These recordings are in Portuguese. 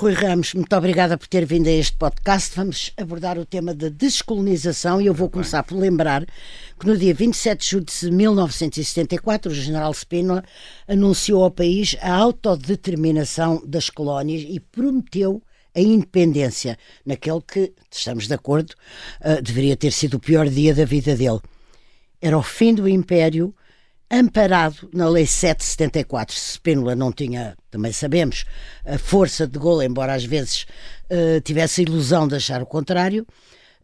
Rui Ramos, muito obrigada por ter vindo a este podcast. Vamos abordar o tema da descolonização e eu vou começar por lembrar que no dia 27 de julho de 1974 o general Spínola anunciou ao país a autodeterminação das colónias e prometeu a independência, naquele que, estamos de acordo, uh, deveria ter sido o pior dia da vida dele. Era o fim do Império, amparado na Lei 774. Spínola não tinha, também sabemos, a força de Gaulle, embora às vezes uh, tivesse a ilusão de achar o contrário,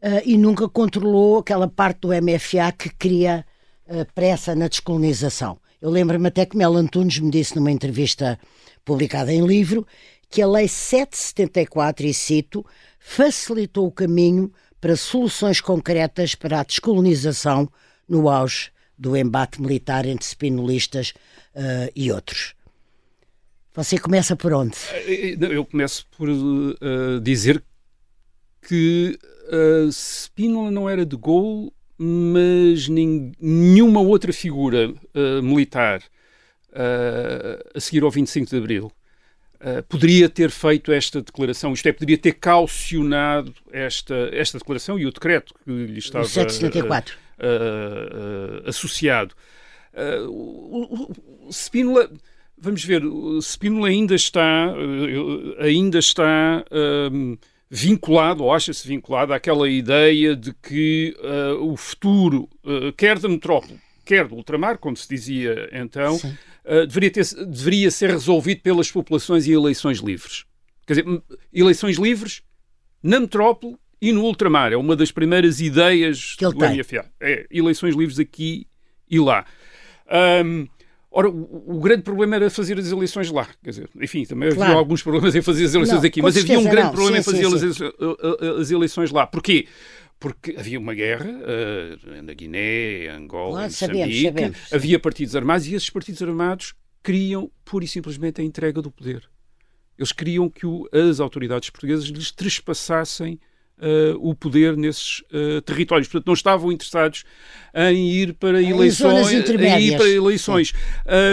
uh, e nunca controlou aquela parte do MFA que queria uh, pressa na descolonização. Eu lembro-me até que Mel Antunes me disse numa entrevista publicada em livro que a Lei 774, e cito, facilitou o caminho para soluções concretas para a descolonização no auge do embate militar entre spinolistas uh, e outros. Você começa por onde? Eh, eh, eu começo por uh, dizer que uh, Spínola não era de Gaulle, mas nenhuma outra figura uh, militar a seguir ao 25 de Abril poderia ter feito esta declaração, isto é, poderia ter calcionado esta, esta declaração e o decreto que lhe estava... 774 uh, associado. Uh, o, o Spínola, vamos ver, o Spínola ainda está, ainda está um, vinculado, ou acha-se vinculado, àquela ideia de que o futuro, quer da metrópole, quer do ultramar, como se dizia então, uh, deveria, ter, deveria ser resolvido pelas populações e eleições livres. Quer dizer, eleições livres na metrópole e no ultramar. É uma das primeiras ideias que ele do tem. MFA. É eleições livres aqui e lá. Um, Ora, o, o, grande problema era fazer as eleições lá. Quer dizer, enfim, também claro. havia alguns problemas em fazer as eleições não, aqui, mas havia um grande não. problema sim, em fazer sim, as, sim. as, eleições lá. Porquê? Porque havia uma guerra uh, na Guiné, Angola, claro, Moçambique, sabemos, sabemos, havia partidos armados e esses partidos armados queriam pura e simplesmente a entrega do poder. Eles queriam que o, as autoridades portuguesas lhes trespassassem Uh, o poder nesses uh, territórios. Portanto, não estavam interessados em ir para eleições. Em ir para eleições.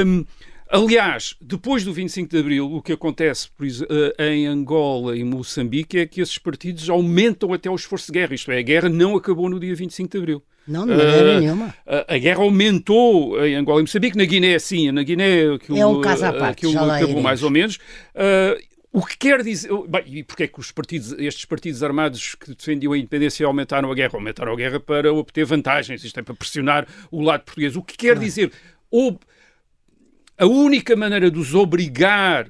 Um, aliás, depois do 25 de Abril, o que acontece uh, em Angola e Moçambique é que esses partidos aumentam até o esforço de guerra. Isto é, a guerra não acabou no dia 25 de Abril. Não, de maneira nenhuma. A, a, guerra aumentou em Angola e Moçambique. Na Guiné, sim. Na Guiné, aquilo, é um caso à parte, aquilo acabou mais ou menos. O que quer dizer. Bem, e porque é que os partidos, estes partidos armados que defendiam a independência aumentaram a guerra? Aumentaram a guerra para obter vantagens, isto é, para pressionar o lado português. O que quer dizer. Ou, a única maneira de os obrigar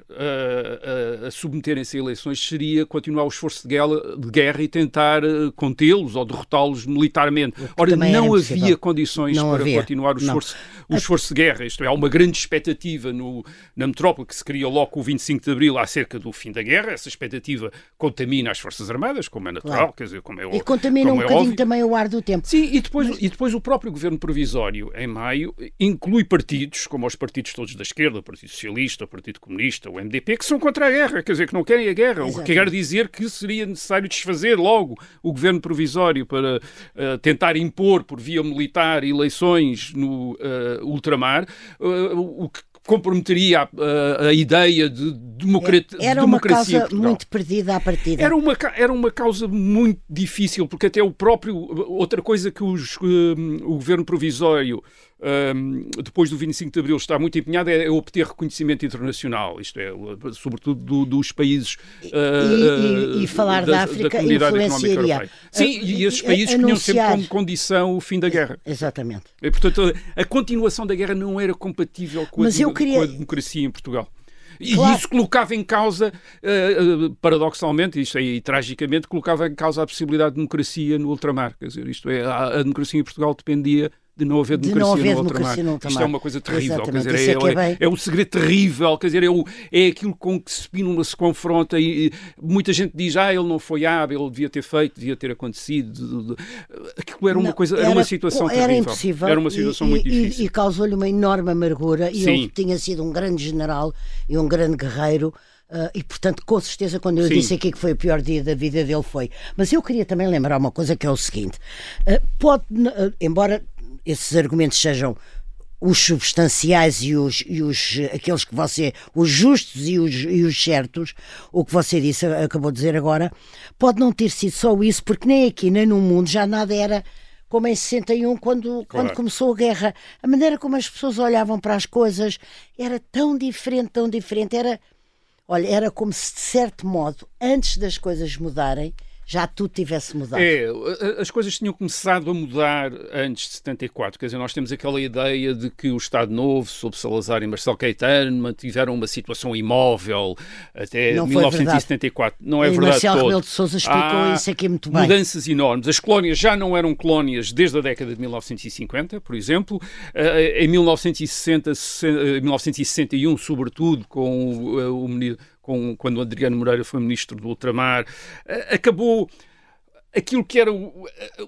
a, submeterem-se a eleições seria continuar o esforço de guerra, de guerra e tentar uh, contê-los ou derrotá-los militarmente. Ora, não havia condições não para havia. continuar o esforço, o esforço de guerra. Isto é, há uma grande expectativa no, na metrópole que se cria logo o 25 de Abril acerca do fim da guerra. Essa expectativa contamina as Forças Armadas, como é natural, Claro. quer dizer, como é E contamina um é bocadinho óbvio. também o ar do tempo. Sim, e depois, e depois o próprio governo provisório, em maio, inclui partidos, como os partidos todos da esquerda, o Partido Socialista, o Partido Comunista, o MDP, que são contra a guerra, quer dizer, que não querem a guerra. O que Exatamente. quer dizer que seria necessário desfazer logo o governo provisório para eh, tentar impor, por via militar, eleições no eh, ultramar, eh, o que comprometeria a, a- a ideia de democrata- Era uma democracia em causa Portugal. muito perdida à partida. Era uma, era uma causa muito difícil, porque até o próprio. Outra coisa que os, hum, o governo provisório, depois do 25 de Abril, está muito empenhado é obter reconhecimento internacional, isto é, sobretudo do- dos países. e- e- e falar da África Comunidade Económica influenciaria. Sim, Uh, e esses e- países tinham sempre como condição o fim da guerra. Exatamente. E, portanto, a continuação da guerra não era compatível com a, queria- com a democracia em Portugal. E Claro. isso colocava em causa, paradoxalmente, isto aí tragicamente, colocava em causa a possibilidade de democracia no ultramar. Quer dizer, isto é, a democracia em Portugal dependia de não haver De democracia, não haver no, democracia no. Isto é uma coisa terrível. Quer dizer, é é é, é um segredo terrível. Quer dizer, é, o- é aquilo com que Spínola se confronta e, e muita gente diz, ah, ele não foi hábil, ele devia ter feito, devia ter acontecido. De- de- Aquilo era uma Não, coisa, era, uma situação era terrível. impossível Era uma situação e, muito difícil. E, causou-lhe uma enorme amargura. E Sim. ele tinha sido um grande general e um grande guerreiro. ah, e, portanto, com certeza, quando eu Sim. disse aqui que foi o pior dia da vida dele, foi. Mas eu queria também lembrar uma coisa que é o seguinte: ah, pode, ah, embora esses argumentos sejam os substanciais e os, e os aqueles que você, os justos e os, e os certos, o que você disse, acabou de dizer agora, pode não ter sido só isso, porque nem aqui nem no mundo já nada era como em 61, quando, claro. quando começou a guerra. A maneira como as pessoas olhavam para as coisas era tão diferente, tão diferente. Era, olha, era como se, de certo modo, antes das coisas mudarem, já tudo tivesse mudado. É, as coisas tinham começado a mudar antes de 74. Quer dizer, nós temos aquela ideia de que o Estado Novo, sob Salazar e Marcelo Caetano, mantiveram uma situação imóvel até não 1974. Não é e verdade. Marcelo Rebelo de Sousa explicou Há isso aqui muito bem. Mudanças enormes. As colónias já não eram colónias desde a década de 1950, por exemplo. Eh, em 1960, 1961, sobretudo, com o, o com, quando Adriano Moreira foi ministro do Ultramar, eh, acabou aquilo que eram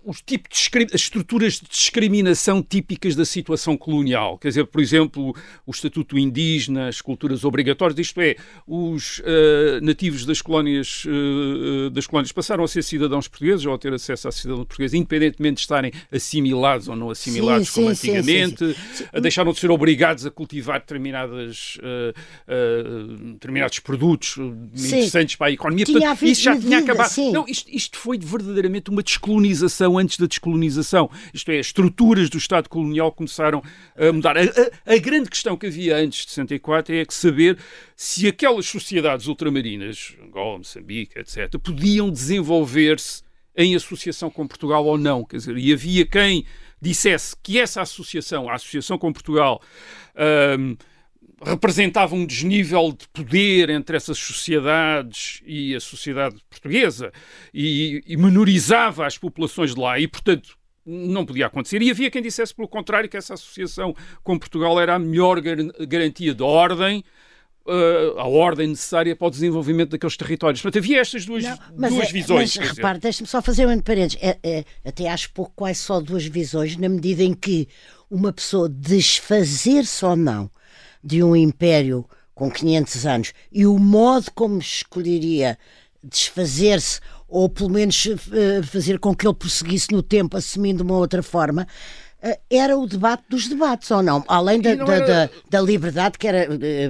os tipos de as estruturas de discriminação típicas da situação colonial. Quer dizer, por exemplo, o estatuto indígena, as culturas obrigatórias, isto é, os uh, nativos das colónias, uh, das colónias passaram a ser cidadãos portugueses ou a ter acesso à cidadão portuguesa, independentemente de estarem assimilados ou não assimilados sim, como sim, antigamente, sim, sim, deixaram de ser obrigados a cultivar determinadas, uh, determinados produtos interessantes para a economia. Portanto, isso já tinha acabado. Não, isto, isto foi de verdade verdadeiramente uma descolonização antes da descolonização. Isto é, as estruturas do Estado colonial começaram a mudar. A, a, a grande questão que havia antes de 64 é que saber se aquelas sociedades ultramarinas, Angola, Moçambique, etc., podiam desenvolver-se em associação com Portugal ou não. Quer dizer, e havia quem dissesse que essa associação, a associação com Portugal, um, representava um desnível de poder entre essas sociedades e a sociedade portuguesa e, e menorizava as populações de lá e, portanto, não podia acontecer. E havia quem dissesse, pelo contrário, que essa associação com Portugal era a melhor gar garantia de ordem, Uh, a ordem necessária para o desenvolvimento daqueles territórios. Portanto, havia estas duas, não, duas é, visões. Mas repare, deixe-me só fazer um parênteses. É, é, até acho pouco quase só duas visões, na medida em que uma pessoa desfazer-se ou não de um império com 500 anos e o modo como escolheria desfazer-se ou pelo menos eh, fazer com que ele prosseguisse no tempo assumindo uma outra forma eh, era o debate dos debates, ou não? Além da, não era... da, da, liberdade, que era eh,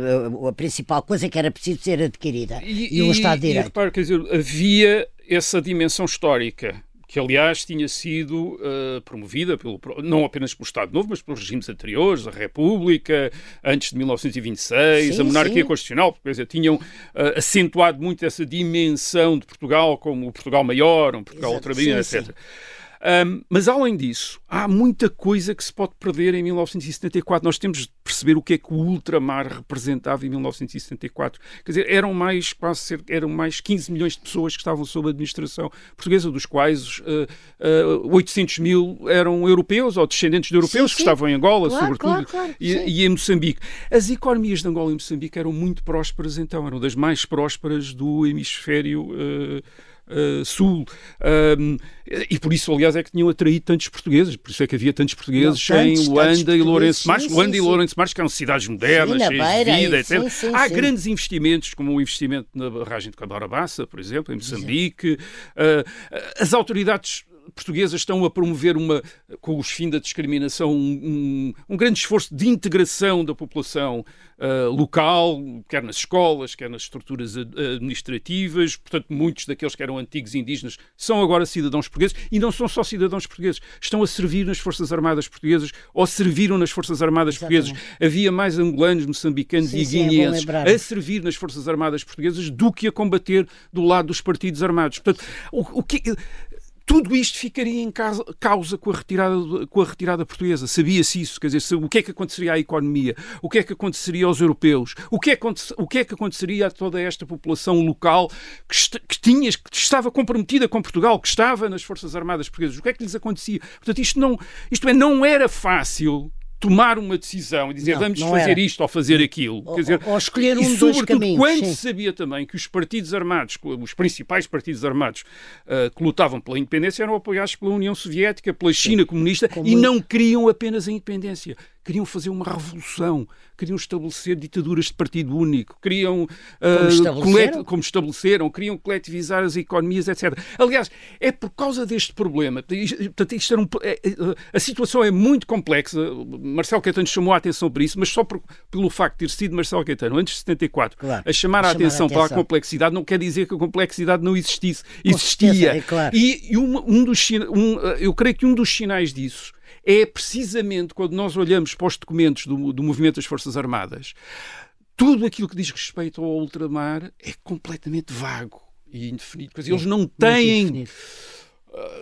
a principal coisa que era preciso ser adquirida, e, e o Estado de Direito. E, repare, quer dizer, havia essa dimensão histórica que aliás tinha sido uh, promovida pelo, não apenas pelo Estado Novo, mas pelos regimes anteriores, a República, antes de 1926, sim, a monarquia sim. constitucional, porque dizer, tinham uh, acentuado muito essa dimensão de Portugal como o Portugal maior, um Portugal ultramarino, etc. Sim. Um, mas além disso, há muita coisa que se pode perder em 1974. Nós temos de perceber o que é que o ultramar representava em 1974. Quer dizer, eram mais quase eram mais 15 milhões de pessoas que estavam sob a administração portuguesa, dos quais uh, uh, 800 mil eram europeus ou descendentes de europeus sim, sim. que estavam em Angola, claro, sobretudo, claro, claro, e, e, em Moçambique. As economias de Angola e Moçambique eram muito prósperas, então, eram das mais prósperas do hemisfério. Uh, uh, Sul. Um, e por isso, aliás, é que tinham atraído tantos portugueses. Por isso é que havia tantos portugueses não, tantos, em Luanda e Lourenço Marques. Luanda e Lourenço Marques, que eram cidades modernas, sim, cheias de vida, etc. Sim, sim, Há grandes investimentos, como o investimento na barragem de Cabarabassa, por exemplo, em Moçambique. Uh, as autoridades portuguesas estão a promover uma, com os fins da discriminação, um, um, um grande esforço de integração da população uh, local, quer nas escolas, quer nas estruturas administrativas. Portanto, muitos daqueles que eram antigos indígenas são agora cidadãos portugueses e não são só cidadãos portugueses, estão a servir nas Forças Armadas Portuguesas ou serviram nas Forças Armadas Exatamente. Portuguesas. Havia mais angolanos, moçambicanos sim, e é guineenses é a servir nas Forças Armadas Portuguesas do que a combater do lado dos partidos armados. Portanto, o, o que tudo isto ficaria em causa, com, a retirada, com a retirada portuguesa. Sabia-se isso? Quer dizer, o que é que aconteceria à economia? O que é que aconteceria aos europeus? O que é, o que, é que aconteceria a toda esta população local que, que, tinha, que estava comprometida com Portugal, que estava nas Forças Armadas Portuguesas? O que é que lhes acontecia? Portanto, isto, não, isto é, não era fácil tomar uma decisão e dizer não, vamos não fazer era. isto ou fazer aquilo. Ou, Quer dizer, ou escolher um e, sobretudo, caminhos, quando sim. se sabia também que os partidos armados, os principais partidos armados uh, que lutavam pela independência eram apoiados pela União Soviética, pela China sim. comunista Como... e não queriam apenas a independência queriam fazer uma revolução, queriam estabelecer ditaduras de partido único, queriam. Como, estabeleceram? como estabeleceram, queriam coletivizar as economias, etc. Aliás, é por causa deste problema. Portanto, isto um, é, a situação é muito complexa. Marcelo Caetano chamou a atenção para isso, mas só por, pelo facto de ter sido Marcelo Caetano, antes de 74, claro, a chamar a, a atenção, atenção para a complexidade, não quer dizer que a complexidade não existisse. Existia. É claro. E, e um, um dos, um, eu creio que um dos sinais disso é precisamente quando nós olhamos para os documentos do, do movimento das Forças Armadas, tudo aquilo que diz respeito ao ultramar é completamente vago e indefinido. Quer dizer, eles não têm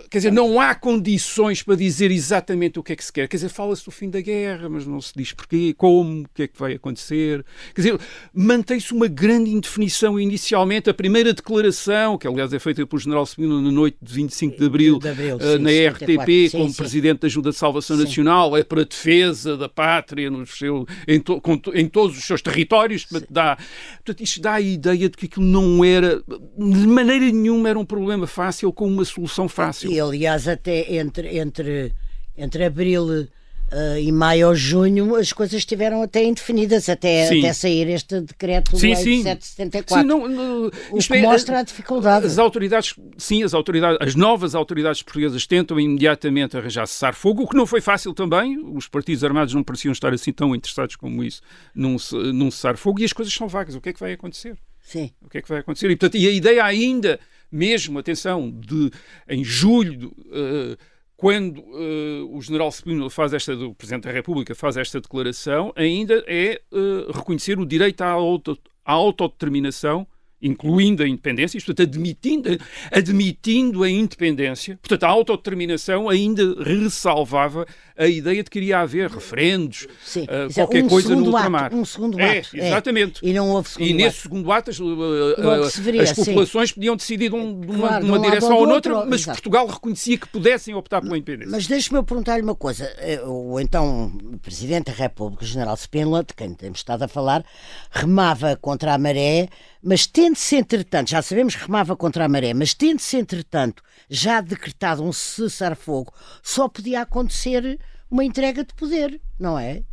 quer dizer, não há condições para dizer exatamente o que é que se quer. Quer dizer, fala-se do fim da guerra, mas não se diz porquê, como, o que é que vai acontecer. Quer dizer, mantém-se uma grande indefinição inicialmente. A primeira declaração, que aliás é feita pelo general Semino na noite de 25 de abril, de abril na sim, RTP, sim, como presidente da Ajuda de Salvação Nacional, é para a defesa da pátria no seu, em, to, com, em todos os seus territórios. Dá, portanto, isto dá a ideia de que aquilo não era, de maneira nenhuma, era um problema fácil com uma solução fácil fácil. E aliás, até entre, entre, entre abril uh, e maio ou junho as coisas estiveram até indefinidas, até, até sair este decreto sim, sim. de 774. Sim, não, não, o que é, mostra a dificuldade. As autoridades, sim, as autoridades, as novas autoridades portuguesas tentam imediatamente arranjar cessar-fogo, o que não foi fácil também. Os partidos armados não pareciam estar assim tão interessados como isso num, num cessar-fogo e as coisas são vagas. O que é que vai acontecer? Sim. O que é que vai acontecer? E, portanto, e a ideia ainda mesmo, atenção, de em julho, uh, quando uh, o general Spínola faz esta, o Presidente da República faz esta declaração, ainda é uh, reconhecer o direito à, auto, à autodeterminação incluindo a independência, isto, portanto, admitindo, admitindo a independência, portanto, a autodeterminação ainda ressalvava a ideia de que iria haver referendos, Sim, uh, qualquer um coisa no ultramar. Ato, um segundo é, ato. É, exatamente. É. E não houve segundo E nesse segundo ato as, uh, uh, as populações sim. podiam decidir de, um, uma, claro, uma direção ou noutra, outro, mas exato. Portugal reconhecia que pudessem optar pela independência. Mas deixe-me perguntar-lhe uma coisa. O então Presidente da República, General Spínola, de quem temos estado a falar, remava contra a maré, mas tendo-se, entretanto, já sabemos que remava contra a maré, mas tendo-se, entretanto, já decretado um cessar-fogo, só podia acontecer uma entrega de poder, não é?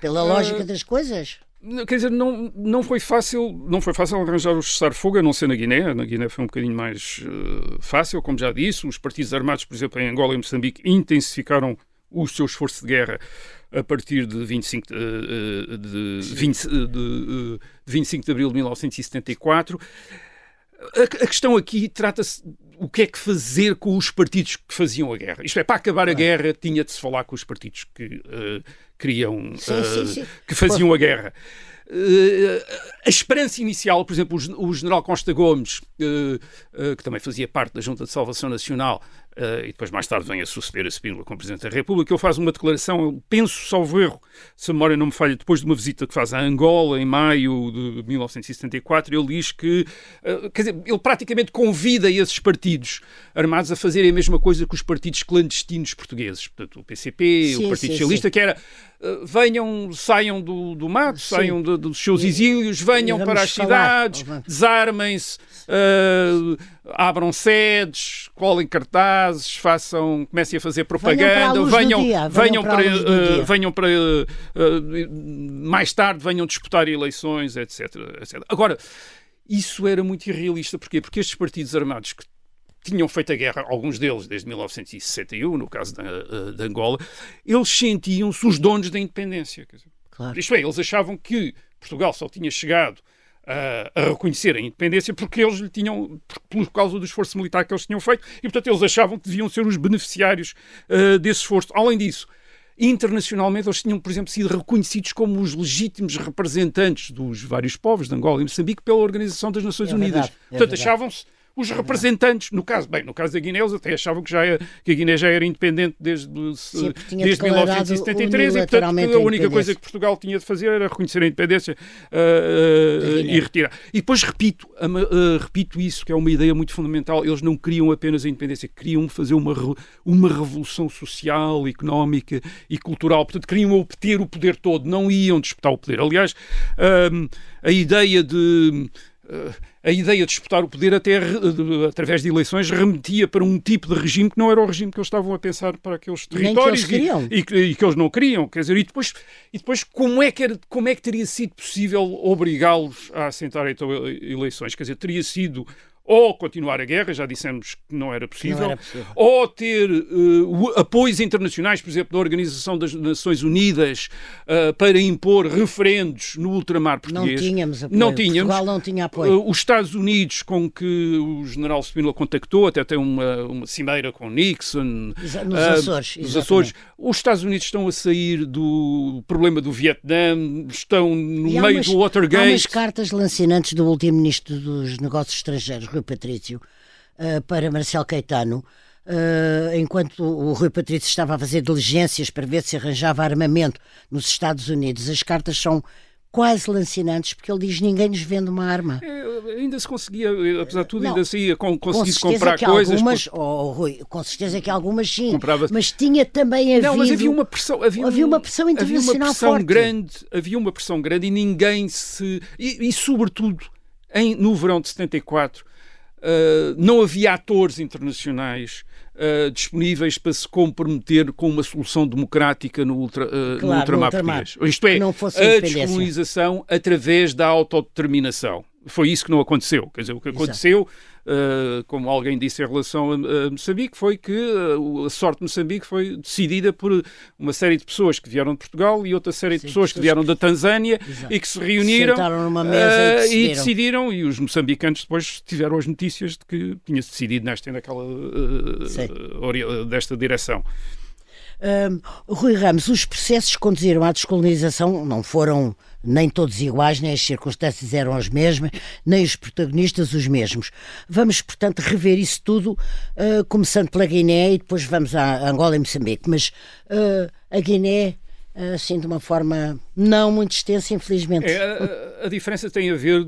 Pela lógica das coisas. Quer dizer, não, não foi fácil não foi fácil arranjar o cessar-fogo, a não ser na Guiné. Na Guiné foi um bocadinho mais uh, fácil, como já disse. Os partidos armados, por exemplo, em Angola e Moçambique, intensificaram o seu esforço de guerra a partir de 25 de, de, 20, de, de 25 de abril de 1974. A, a questão aqui trata-se o que é que fazer com os partidos que faziam a guerra. Isto é, para acabar a guerra tinha de se falar com os partidos que uh, queriam, uh, sim, sim, sim. que faziam a guerra. Uh, a esperança inicial, por exemplo, o, o general Costa Gomes, que também fazia parte da Junta de Salvação Nacional, Uh, e depois mais tarde vem a suceder a Spínola como Presidente da República, ele faz uma declaração, penso, salvo erro, se a memória não me falha, depois de uma visita que faz a Angola em maio de 1974, ele diz que, uh, quer dizer, ele praticamente convida esses partidos armados a fazerem a mesma coisa que os partidos clandestinos portugueses, portanto o PCP, sim, o Partido sim, Socialista, sim. que era uh, venham, saiam do, do mato, saiam de- dos seus exílios, venham para as falar. cidades, desarmem-se, abram sedes, colhem cartazes, façam, comecem a fazer propaganda, venham, venham venham para uh, dia. venham para uh, uh, mais tarde venham disputar eleições, etc, etc. Agora, isso era muito irrealista, porquê? Porque estes partidos armados que tinham feito a guerra, alguns deles desde 1961, no caso da, uh, de Angola, eles sentiam-se os donos da independência. Claro. isto é, eles achavam que Portugal só tinha chegado a, a reconhecer a independência porque eles lhe tinham, por, causa do esforço militar que eles tinham feito, e portanto eles achavam que deviam ser os beneficiários ah, desse esforço. Além disso, internacionalmente eles tinham, por exemplo, sido reconhecidos como os legítimos representantes dos vários povos de Angola e Moçambique pela Organização das Nações É Unidas. verdade, é portanto, achavam-se os representantes, no caso, bem, no caso da Guiné, eles até achavam que, já é- que a Guiné já era independente desde, Sim, desde declarado 1973 e, portanto, a única coisa que Portugal tinha de fazer era reconhecer a independência uh, uh, e retirar. E depois repito, uh, repito isso, que é uma ideia muito fundamental. Eles não queriam apenas a independência, queriam fazer uma, uma revolução social, económica e cultural. Portanto, queriam obter o poder todo, não iam disputar o poder. Aliás, a ideia de. A ideia de disputar o poder até através de eleições remetia para um tipo de regime que não era o regime que eles estavam a pensar para aqueles territórios que e, e, e, que eles não queriam. Quer dizer, e depois, e depois como, é que era, como é que teria sido possível obrigá-los a assentar então eleições? Quer dizer, teria sido ou continuar a guerra, já dissemos que não era possível, não era possível. ou ter uh, apoios internacionais, por exemplo, da Organização das Nações Unidas, uh, para impor referendos no ultramar português. Não tínhamos apoio. Não tínhamos. Portugal não tinha apoio. Uh, os Estados Unidos, com que o general Spínola contactou, até tem uma, uma cimeira com Nixon. Nos Açores. Nos Açores. Os Estados Unidos estão a sair do problema do Vietnã, estão no meio umas, do Watergate. Há umas cartas lancinantes do último ministro dos Negócios Estrangeiros, Rui Patrício uh, para Marcelo Caetano, uh, enquanto o Rui Patrício estava a fazer diligências para ver se arranjava armamento nos Estados Unidos. As cartas são quase lancinantes, porque ele diz ninguém nos vende uma arma. É, ainda se conseguia, apesar de tudo, não, ainda se ia com, conseguir comprar coisas. Algumas, por... oh, Rui, com certeza que algumas sim, Comprava... mas tinha também havido... Não, mas havia uma pressão, havia, havia uma pressão internacional havia uma pressão forte. grande, havia uma pressão grande e ninguém se... E, e sobretudo, em, no verão de 74, Uh, não havia atores internacionais uh, disponíveis para se comprometer com uma solução democrática no, ultra, uh, claro, no ultramar português. Isto é, a descolonização através da autodeterminação. Foi isso que não aconteceu. Quer dizer, o que aconteceu... Exato como alguém disse em relação a, Moçambique, foi que uh, a sorte de Moçambique foi decidida por uma série de pessoas que vieram de Portugal e outra série Sim, de pessoas que vieram que... da Tanzânia Exato. e que se reuniram numa mesa e, decidiram. E, decidiram. e os moçambicanos depois tiveram as notícias de que tinha-se decidido nesta e naquela desta direção. Um, Rui Ramos, os processos que conduziram à descolonização não foram nem todos iguais, nem as circunstâncias eram as mesmas, nem os protagonistas os mesmos. Vamos, portanto, rever isso tudo, uh, começando pela Guiné e depois vamos a Angola e Moçambique. Mas uh, a Guiné, assim, de uma forma não muito extensa, infelizmente. É, a, a diferença tem a ver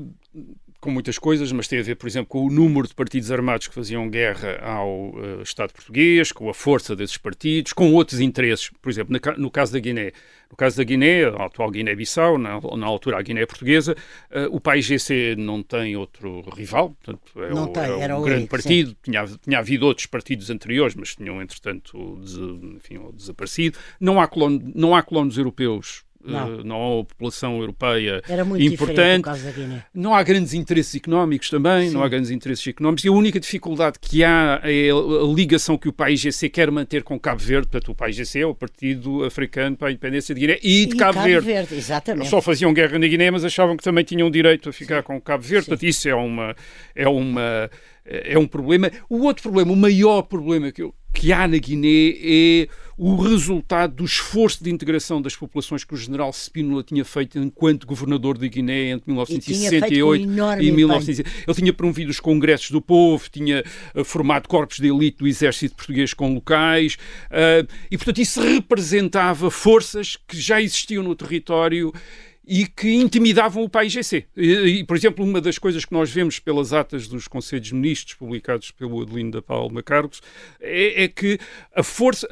com muitas coisas, mas tem a ver, por exemplo, com o número de partidos armados que faziam guerra ao uh, Estado português, com a força desses partidos, com outros interesses. Por exemplo, na, no caso da Guiné, no caso da Guiné, a atual Guiné-Bissau, na, na, altura a Guiné portuguesa, uh, o país GC não tem outro rival, portanto, é não o, tem, é era um grande partido. Tinha, tinha havido outros partidos anteriores, mas tinham, entretanto, des, enfim, desaparecido. Não há, colono, não há colonos europeus não. não há população europeia importante. Não há grandes interesses económicos também, Sim. não há grandes interesses económicos. E a única dificuldade que há é a ligação que o país GC quer manter com Cabo Verde. Portanto, o país GC é o Partido Africano para a Independência de Guiné e de e Cabo, Cabo Verde. Verde exatamente. Só faziam guerra na Guiné, mas achavam que também tinham direito a ficar Sim. com Cabo Verde. Sim. Portanto, isso é uma. É uma é um problema. O outro problema, o maior problema que, eu, que há na Guiné é o resultado do esforço de integração das populações que o general Spínola tinha feito enquanto governador de Guiné entre 1968 e, e 1960. Ele tinha promovido os congressos do povo, tinha uh, formado corpos de elite do exército português com locais, uh, e portanto isso representava forças que já existiam no território e que intimidavam o país GC. E, e, por exemplo, uma das coisas que nós vemos pelas atas dos Conselhos Ministros publicados pelo Adelino da Palma Cargos é, é que a força,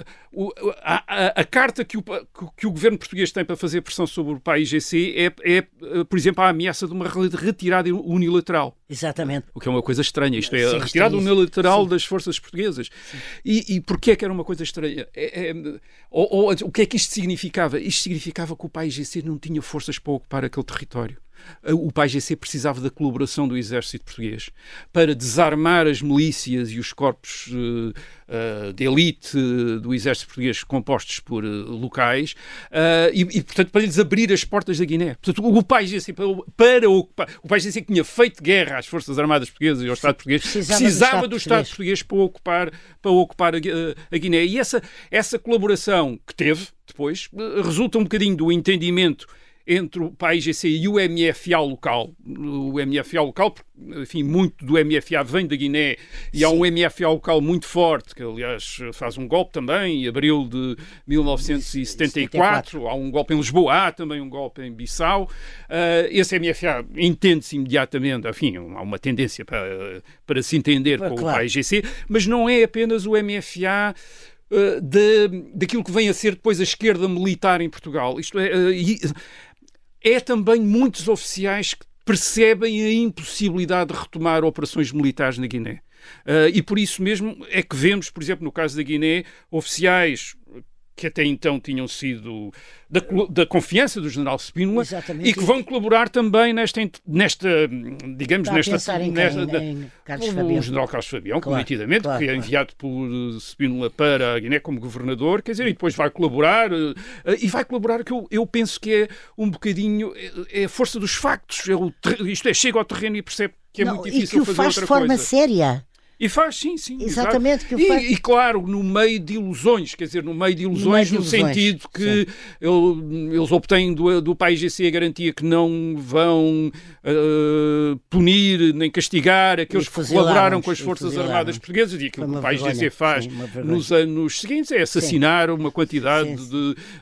a, a, a carta que o, que o, governo português tem para fazer pressão sobre o país GC é, é, por exemplo, a ameaça de uma retirada unilateral. Exatamente. O que é uma coisa estranha. Isto é, Sim, a retirada unilateral Sim. das forças portuguesas. Sim. E, e porquê é que era uma coisa estranha? É, é, ou, ou, o que é que isto significava? Isto significava que o país GC não tinha forças para ocupar aquele território. O PAIGC precisava da colaboração do exército português para desarmar as milícias e os corpos uh, uh, de elite do exército português compostos por uh, locais e, e, portanto, para lhes abrir as portas da Guiné. Portanto, o PAIGC, para, para ocupar, o PAIGC que tinha feito guerra às Forças Armadas Portuguesas e ao Estado Português, precisava, precisava do, Estado, do Estado português para ocupar, para ocupar a, a Guiné. E essa, essa colaboração que teve depois resulta um bocadinho do entendimento entre o PAIGC e o MFA local. O MFA local, porque, enfim, muito do MFA vem da Guiné e Sim. há um MFA local muito forte, que aliás faz um golpe também, em abril de 1974. 74. Há um golpe em Lisboa, há também um golpe em Bissau. Uh, esse MFA entende-se imediatamente, enfim, há uma tendência para, para se entender com claro. o PAIGC, mas não é apenas o MFA. Uh, de, daquilo que vem a ser depois a esquerda militar em Portugal. Isto é, uh, é também muitos oficiais que percebem a impossibilidade de retomar operações militares na Guiné. Uh, e por isso mesmo é que vemos, por exemplo, no caso da Guiné, oficiais que até então tinham sido da, da confiança do general Spínola e que vão colaborar também nesta, nesta digamos, nesta... Em nesta da, em Carlos o general Carlos Fabião, claro, nitidamente, claro, que é enviado por Spínola para a Guiné como governador, quer dizer, e depois vai colaborar, eh, e vai colaborar que eu, eu penso que é um bocadinho, é, é a força dos factos, é o, isto é, chega ao terreno e percebe que é Não, muito difícil e que o fazer faz outra de forma coisa. séria. E faz, sim, sim. Exatamente. Que e, faz... e, claro, no meio de ilusões, quer dizer, no meio de ilusões, no, de no ilusões, sentido que ele, eles obtêm do, do PAIGC a garantia que não vão uh, punir nem castigar aqueles que colaboraram com as Forças Armadas Portuguesas e aquilo que o PAIGC faz sim, nos anos seguintes é assassinar sim. uma quantidade sim,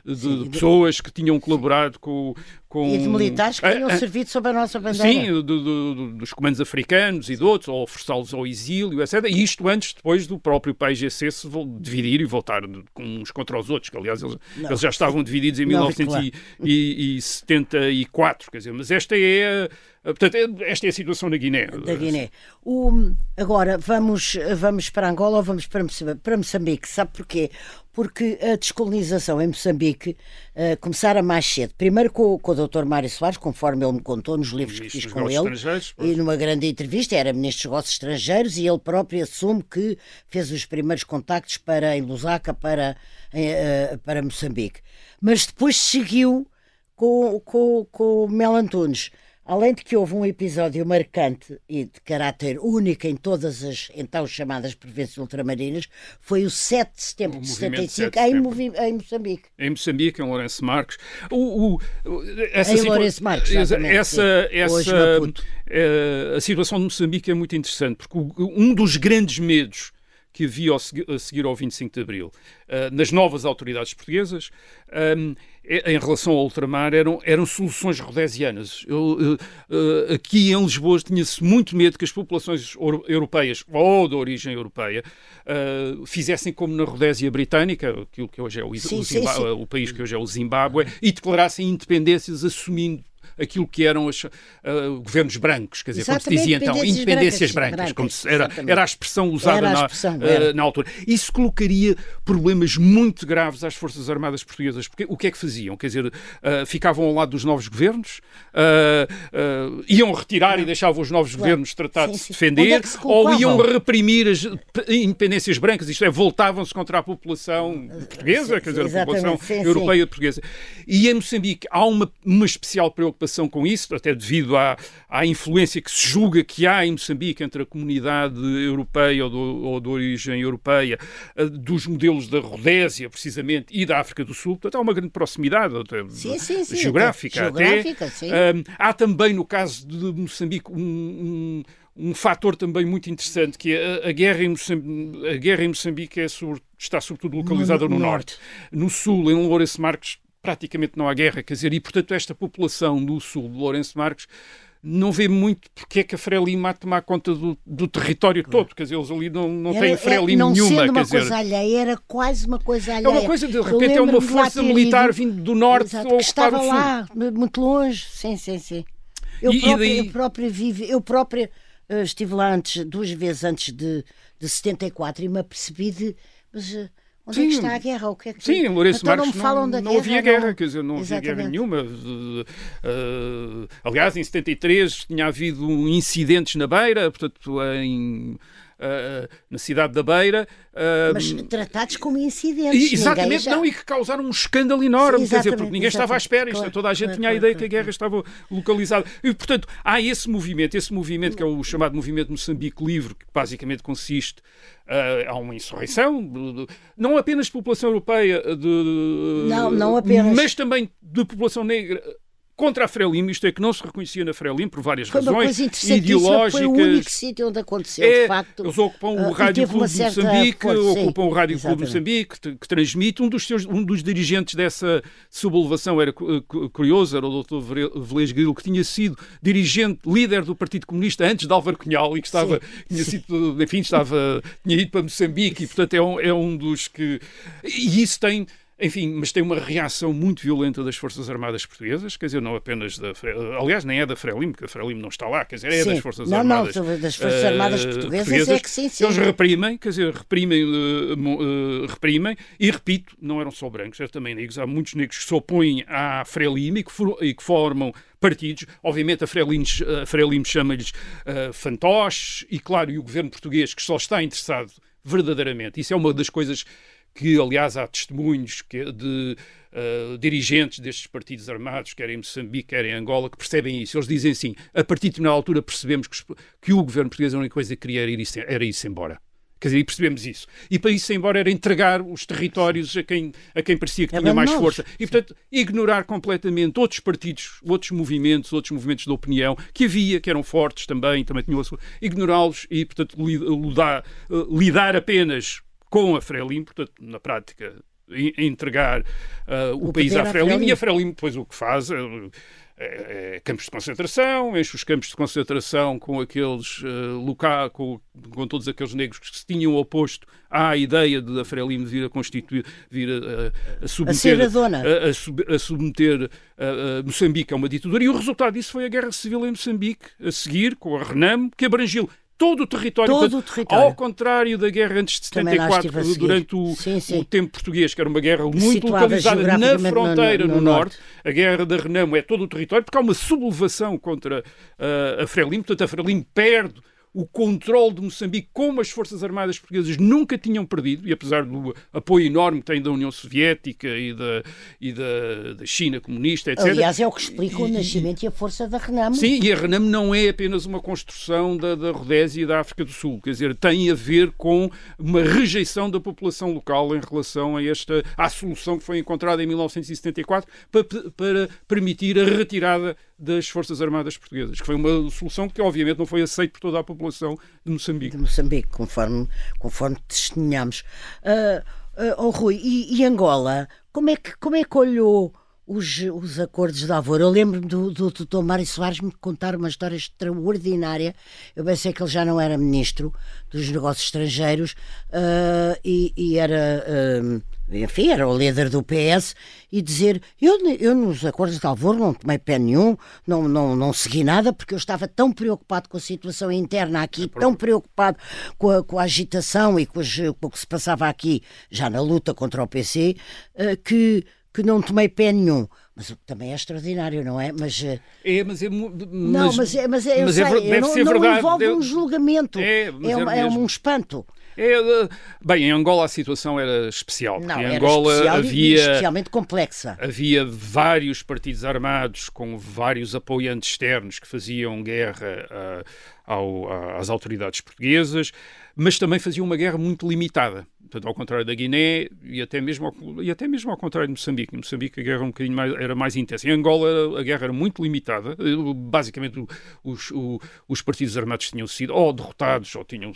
de, de, de, pessoas que tinham colaborado com, com... E de militares que tinham servido sob a nossa bandeira. Sim, do, do, dos comandos africanos e de outros, ou forçá-los ao exílio, etc. E isto antes, depois do próprio PAIGC se dividir e voltar uns contra os outros, que aliás eles, eles já estavam divididos em 1974, quer dizer, mas esta é Portanto, esta é a situação na Guiné. Da Guiné. O, agora, vamos, vamos para Angola ou vamos para Moçambique? Para Moçambique, sabe porquê? Porque a descolonização em Moçambique uh, começara mais cedo. Primeiro com, com o Dr. Mário Soares, conforme ele me contou nos livros que fiz com ele, e numa grande entrevista, era Ministro dos Negócios Estrangeiros, e ele próprio assume que fez os primeiros contactos para, em Lusaka para, uh, para Moçambique. Mas depois seguiu com, com, com Mel Antunes. Além de que houve um episódio marcante e de caráter único em todas as então chamadas províncias ultramarinas, foi o 7 de setembro de 75 de em, em, Moçambique. Em Moçambique, em Lourenço Marques. O, o, essa em Lourenço Marques, essa, essa, eh, a situação de Moçambique é muito interessante, porque um dos grandes medos que havia a seguir ao 25 de Abril uh, nas novas autoridades portuguesas um, em relação ao ultramar eram, eram soluções rodesianas. Eu, eu, uh, aqui em Lisboa tinha-se muito medo que as populações europeias ou de origem europeia uh, fizessem como na Rodésia Britânica, aquilo que hoje é o, sim, o, sim, sim. o país que hoje é o Zimbábue, e declarassem independêas assumindo aquilo que eram os uh, governos brancos, quer dizer, Exatamente, como se dizia então, independências brancas, brancas, como se era, era a expressão usada a expressão, na, uh, na, altura. Isso colocaria problemas muito graves às Forças Armadas Portuguesas, porque o que é que faziam? Quer dizer, uh, ficavam ao lado dos novos governos, iam retirar e deixavam os novos claro. governos tratar sim, de se defender, é se ou iam reprimir as independências brancas, isto é, voltavam-se contra a população portuguesa, sim, quer dizer, a população sim, europeia portuguesa. E em Moçambique há uma, uma especial preocupação preocupação com isso, até devido à, à influência que se julga que há em Moçambique entre a comunidade europeia ou, do, ou de origem europeia, eh, dos modelos da Rodésia, precisamente, e da África do Sul. Portanto, há uma grande proximidade até, sim, sim, sim, geográfica. Até. geográfica. Um, há também, no caso de Moçambique, um, um um fator também muito interessante que é a, guerra em Moçambique, a guerra em Moçambique é sobre, está sobretudo localizada no, no norte. norte. No sul, em Lourenço Marques, praticamente não há guerra, quer dizer, e portanto esta população do sul de Lourenço Marques não vê muito porque é que a Frelimo há de tomar conta do, do território todo, quer dizer, eles ali não, não era, têm Frelimo não nenhuma. Sendo uma quer coisa dizer, alheia, era quase uma coisa alheia. É uma coisa, de repente é uma força militar vindo do norte Exato, ou que estava lá, muito longe, sim, sim, sim. Eu e, própria, e daí... eu própria vive, eu própria uh, estive lá antes, duas vezes antes de, de 74 e me apercebi de... Mas, uh, Onde sim, é que está a guerra? O que é que... Sim, Lourenço então Marques não, falam não, da não havia guerra, guerra, quer dizer, não Exatamente. havia guerra nenhuma. Uh, aliás, em 73 tinha havido incidentes na Beira, portanto, em uh, na cidade da Beira. Uh, Mas tratados como incidentes. exatamente, já... não, e que causaram um escândalo enorme, Sim, quer dizer, porque ninguém estava à espera, claro, isto, toda a gente claro, tinha claro, a ideia que a guerra estava localizada. E, portanto, há esse movimento, esse movimento que é o chamado movimento Moçambique Livre, que basicamente consiste Uh, uma insurreição, não apenas de população europeia, de, não, não apenas. mas também de população negra contra a Frelimo, isto é que não se reconhecia na Frelimo por várias foi razões ideológicas. Foi o único sítio onde aconteceu, é, de facto. Eles ocupam o uh, Rádio Clube de Moçambique, força, ocupam sim, o Rádio Clube de Moçambique, que, transmite. Um dos, seus, um dos dirigentes dessa sublevação era curioso, era o Dr. Velez Grilo, que tinha sido dirigente, líder do Partido Comunista antes de Álvaro Cunhal e que estava, sim, tinha sim. sido, enfim, estava, tinha ido para Moçambique e, portanto, é um, é um dos que. E isso tem enfim, mas tem uma reação muito violenta das Forças Armadas Portuguesas, quer dizer, não apenas da. Aliás, nem é da Frelimo, porque a Frelimo não está lá, quer dizer, é sim. das Forças não, Armadas. Não, das Forças uh, Armadas Portuguesas, portuguesas, é que sim, sim. Eles reprimem, quer dizer, reprimem, uh, uh, reprimem, e repito, não eram só brancos, eram também negros. Há muitos negros que se opõem à Frelimo e que, for, e que formam partidos. Obviamente a Frelimo, a Frelimo chama-lhes fantoches, e claro, e o governo português que só está interessado verdadeiramente. Isso é uma das coisas que, aliás, há testemunhos de uh, dirigentes destes partidos armados, quer em Moçambique, quer em Angola, que percebem isso. Eles dizem assim: a partir de determinada altura percebemos que, que o governo português a única coisa que queria era ir-se era ir embora. Quer dizer, e percebemos isso. E para isso, embora era entregar os territórios a quem, a quem parecia que é tinha mais força. E, portanto, ignorar completamente outros partidos, outros movimentos, outros movimentos de opinião que havia, que eram fortes também, também tinham a sua... Ignorá-los e, portanto, lidar, eh, lidar apenas com a Frelimo, portanto, na prática, entregar uh, o, o, país à Frelimo, e a Frelimo. Depois o que faz é, é, é, campos de concentração, enche os campos de concentração com aqueles uh, locais, com, com, todos aqueles negros que se tinham oposto à ideia de a Frelimo vir a constituir, vir a, a submeter, a, a, sub, a submeter Moçambique a uma ditadura, e o resultado disso foi a guerra civil em Moçambique, a seguir, com a Renamo, que abrangiu todo o território. Todo o território. Ao contrário da guerra antes de 74, durante o, sim, sim. o, tempo português, que era uma guerra muito Situada localizada na fronteira, no, no, no, norte. norte. A guerra da Renamo é todo o território, porque há uma sublevação contra uh, a Frelimo. Portanto, a Frelimo perde o controle de Moçambique, como as Forças Armadas Portuguesas nunca tinham perdido, e apesar do apoio enorme que tem da União Soviética e da, e da, da China comunista, etc. Aliás, é o que explica o nascimento e, e a força da Renamo. Sim, e a Renamo não é apenas uma construção da, da Rodésia e da África do Sul, quer dizer, tem a ver com uma rejeição da população local em relação a esta, à solução que foi encontrada em 1974 para, para permitir a retirada das Forças Armadas Portuguesas, que foi uma solução que obviamente não foi aceita por toda a população de Moçambique. De Moçambique, conforme, conforme testemunhamos. Uh, uh, oh, Rui, e, e, Angola, como é que, como é que olhou os, os acordos de Alvor? Eu lembro-me do, do doutor Mário Soares me contar uma história extraordinária. Eu pensei que ele já não era ministro dos negócios estrangeiros uh, e, e, era enfim, era o líder do PS, e dizer: eu, eu nos acordos de Alvor não tomei pé nenhum, não, não, não segui nada, porque eu estava tão preocupado com a situação interna aqui, é tão preocupado com a, com a agitação e com, com, o que se passava aqui, já na luta contra o PC, eh, que, que não tomei pé nenhum. Mas o que também é extraordinário, não é? Mas, eh, é, mas é. Mas, não, mas é, mas é, mas é sei, é, deve não, ser não verdade. envolve um julgamento, é, é, é, é um espanto. É, bem, em Angola a situação era especial. Não, em Angola especial havia especialmente complexa. Havia vários partidos armados com vários apoiantes externos que faziam guerra uh, ao, às autoridades portuguesas, mas também faziam uma guerra muito limitada portanto, ao contrário da Guiné e até mesmo ao, e até mesmo ao contrário de Moçambique. Em Moçambique a guerra um bocadinho mais, era mais intensa. Em Angola a guerra era muito limitada. Basicamente os, os, os partidos armados tinham sido ou derrotados ou tinham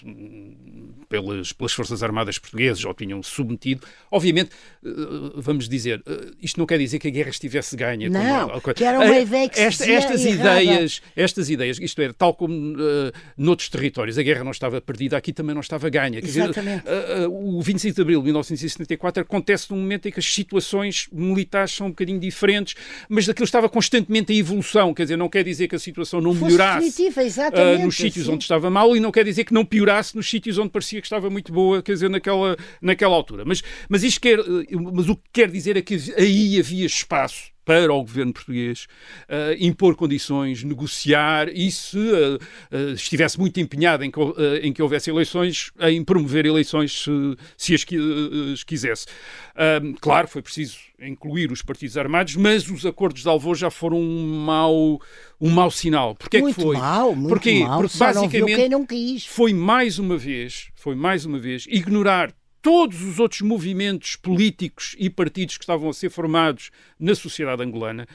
pelas, pelas forças armadas portuguesas ou tinham submetido. Obviamente, eh, vamos dizer, eh, isto não quer dizer que a guerra estivesse ganha. Não, como, que era uma eh, ideia que esta, estas ideias, estas ideias, isto é, tal como uh, noutros territórios, a guerra não estava perdida, aqui também não estava ganha. Quer Exatamente. Dizer, uh, uh, o 25 de abril de 1974 acontece num momento em que as situações militares são um bocadinho diferentes, mas aquilo estava constantemente em evolução, quer dizer, não quer dizer que a situação não melhorasse uh, nos sítios sim. onde estava mal e não quer dizer que não piorasse nos sítios onde parecia que estava muito boa, quer dizer, naquela, naquela altura. Mas, mas, isto quer, mas o que quer dizer é que aí havia espaço para o governo português uh, impor condições, negociar e se uh, uh, estivesse muito empenhado em que, em que, houvesse eleições, em promover eleições se, se as, as quisesse. claro, foi preciso incluir os partidos armados, mas os acordos de Alvor já foram um mau, um mau sinal. Porquê muito é que foi? Mal, muito Porquê? Mal. Porque basicamente não não foi mais uma vez, foi mais uma vez ignorar todos os outros movimentos políticos e partidos que estavam a ser formados na sociedade angolana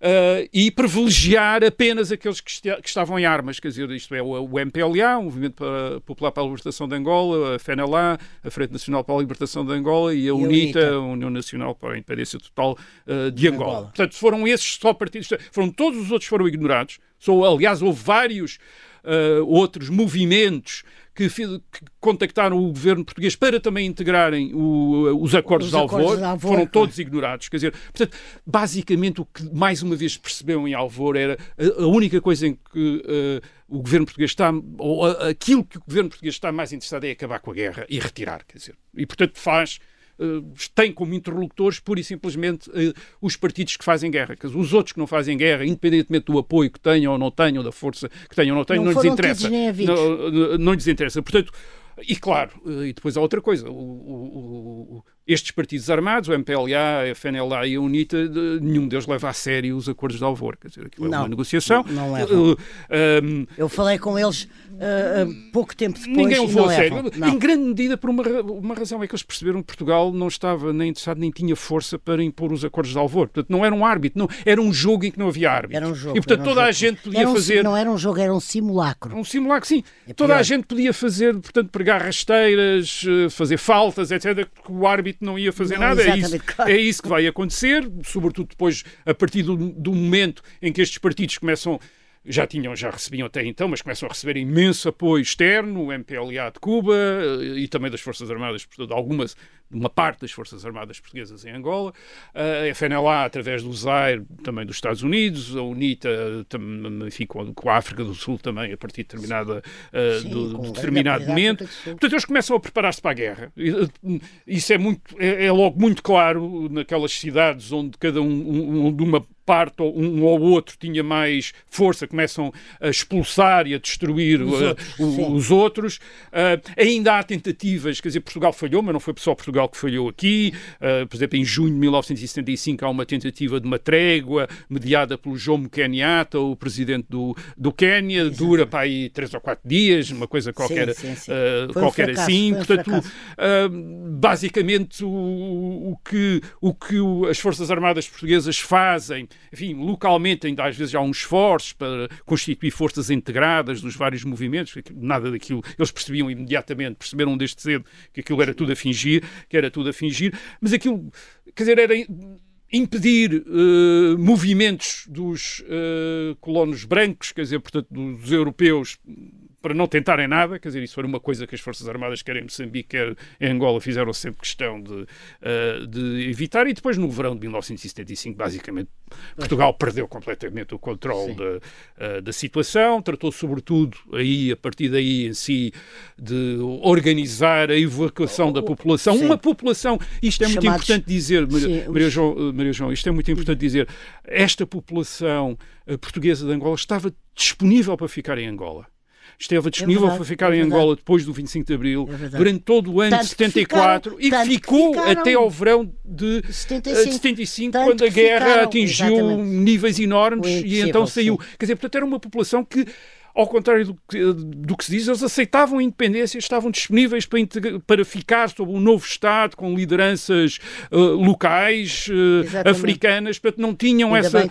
uh, e privilegiar apenas aqueles que, que, estavam em armas, quer dizer, isto é o, o MPLA, o Movimento Popular para a Libertação de Angola, a FNLA, a Frente Nacional para a Libertação de Angola e a, e UNITA, a, UNITA, a União Nacional para a Independência Total uh, de Angola. Angola. Portanto, foram esses só partidos, foram todos os outros foram ignorados. Só, aliás, houve vários uh, outros movimentos que, contactaram o governo português para também integrarem o, os acordos, os de, Alvor, acordos de Alvor, foram todos ignorados. Quer dizer, portanto, basicamente o que mais uma vez percebeu em Alvor era a, a única coisa em que uh, o governo português está, ou a, aquilo que o governo português está mais interessado é acabar com a guerra e retirar, quer dizer. E, portanto, faz Uh, tem como interlocutores pura e simplesmente uh, os partidos que fazem guerra. Os outros que não fazem guerra, independentemente do apoio que tenham ou não tenham, da força que tenham ou não tenham, não, não lhes interessa. Não, não lhes interessa. Portanto, e claro, eh, e depois há outra coisa, o, o, estes partidos armados, o MPLA, a FNLA e a UNITA, nenhum deles leva a sério os acordos de Alvor, quer dizer, aquilo é uma negociação. Não, não levam. Uh, um, Eu falei com eles uh, pouco tempo depois Ninguém levou a sério, em grande medida por uma, uma razão, é que eles perceberam que Portugal não estava nem interessado, nem tinha força para impor os acordos de Alvor, portanto não era um árbitro, não, era um jogo em que não havia árbitro. Era um jogo. E portanto um toda jogo. a gente podia um, fazer... Não era um jogo, era um simulacro. Um simulacro, sim. É toda a gente podia fazer, portanto, pregar rasteiras, eh, fazer faltas, etc., que o árbitro não ia fazer não, nada. É isso, claro. é isso que vai acontecer, sobretudo depois, a partir do, do momento em que estes partidos começam já tinham, já recebiam até então, mas começam a receber imenso apoio externo, o MPLA de Cuba eh, e também das Forças Armadas, portanto, algumas uma parte das Forças Armadas Portuguesas em Angola, a FNLA através do ZAIR também dos Estados Unidos, a UNITA enfim, com, a África do Sul também a partir de, determinada, uh, Sim, do, de determinado momento. Portanto, eles começam a preparar-se para a guerra. Isso é, muito, é, é, logo muito claro naquelas cidades onde cada um, um de uma parte ou um ou outro tinha mais força, começam a expulsar e a destruir os uh, outros. Os outros. Uh, ainda há tentativas, quer dizer, Portugal falhou, mas não foi só Portugal que falhou aqui. Uh, por exemplo, em junho de 1975 há uma tentativa de uma trégua mediada pelo Jomo Kenyatta, o presidente do, do Quénia. Dura para aí três ou quatro dias, uma coisa qualquer, sim, sim, sim. Qualquer um fracasso, assim. Portanto, basicamente, o, o, que, o que as Forças Armadas Portuguesas fazem, enfim, localmente ainda às vezes há um esforço para constituir forças integradas dos vários movimentos, nada daquilo, eles percebiam imediatamente, perceberam desde cedo que aquilo era tudo a fingir, que era tudo a fingir, mas aquilo, quer dizer, era impedir uh, movimentos dos uh, colonos brancos, quer dizer, portanto, dos europeus para não tentarem nada, quer dizer, isso foi uma coisa que as Forças Armadas, quer em Moçambique, quer em Angola, fizeram sempre questão de, uh, de evitar, e depois no verão de 1975, basicamente, Portugal perdeu completamente o controle da, uh, da situação, tratou sobretudo aí, a partir daí em si, de organizar a evacuação da população, Sim. uma população, isto é muito Chamados... importante dizer, Maria, Maria, João, Maria João, isto é muito importante dizer, esta população portuguesa de Angola estava disponível para ficar em Angola esteve disponível é para ficar é em Angola depois do 25 de Abril, é durante todo o ano tanto de 74 que ficaram, e ficou até ao verão de 75, 75 quando a guerra ficaram, atingiu exatamente. níveis enormes e então saiu. Sim. Quer dizer, portanto, era uma população que ao contrário do que, do que se diz, eles aceitavam a independência, estavam disponíveis para, para ficar sob um novo Estado com lideranças uh, locais, uh, africanas, portanto não tinham Ainda essa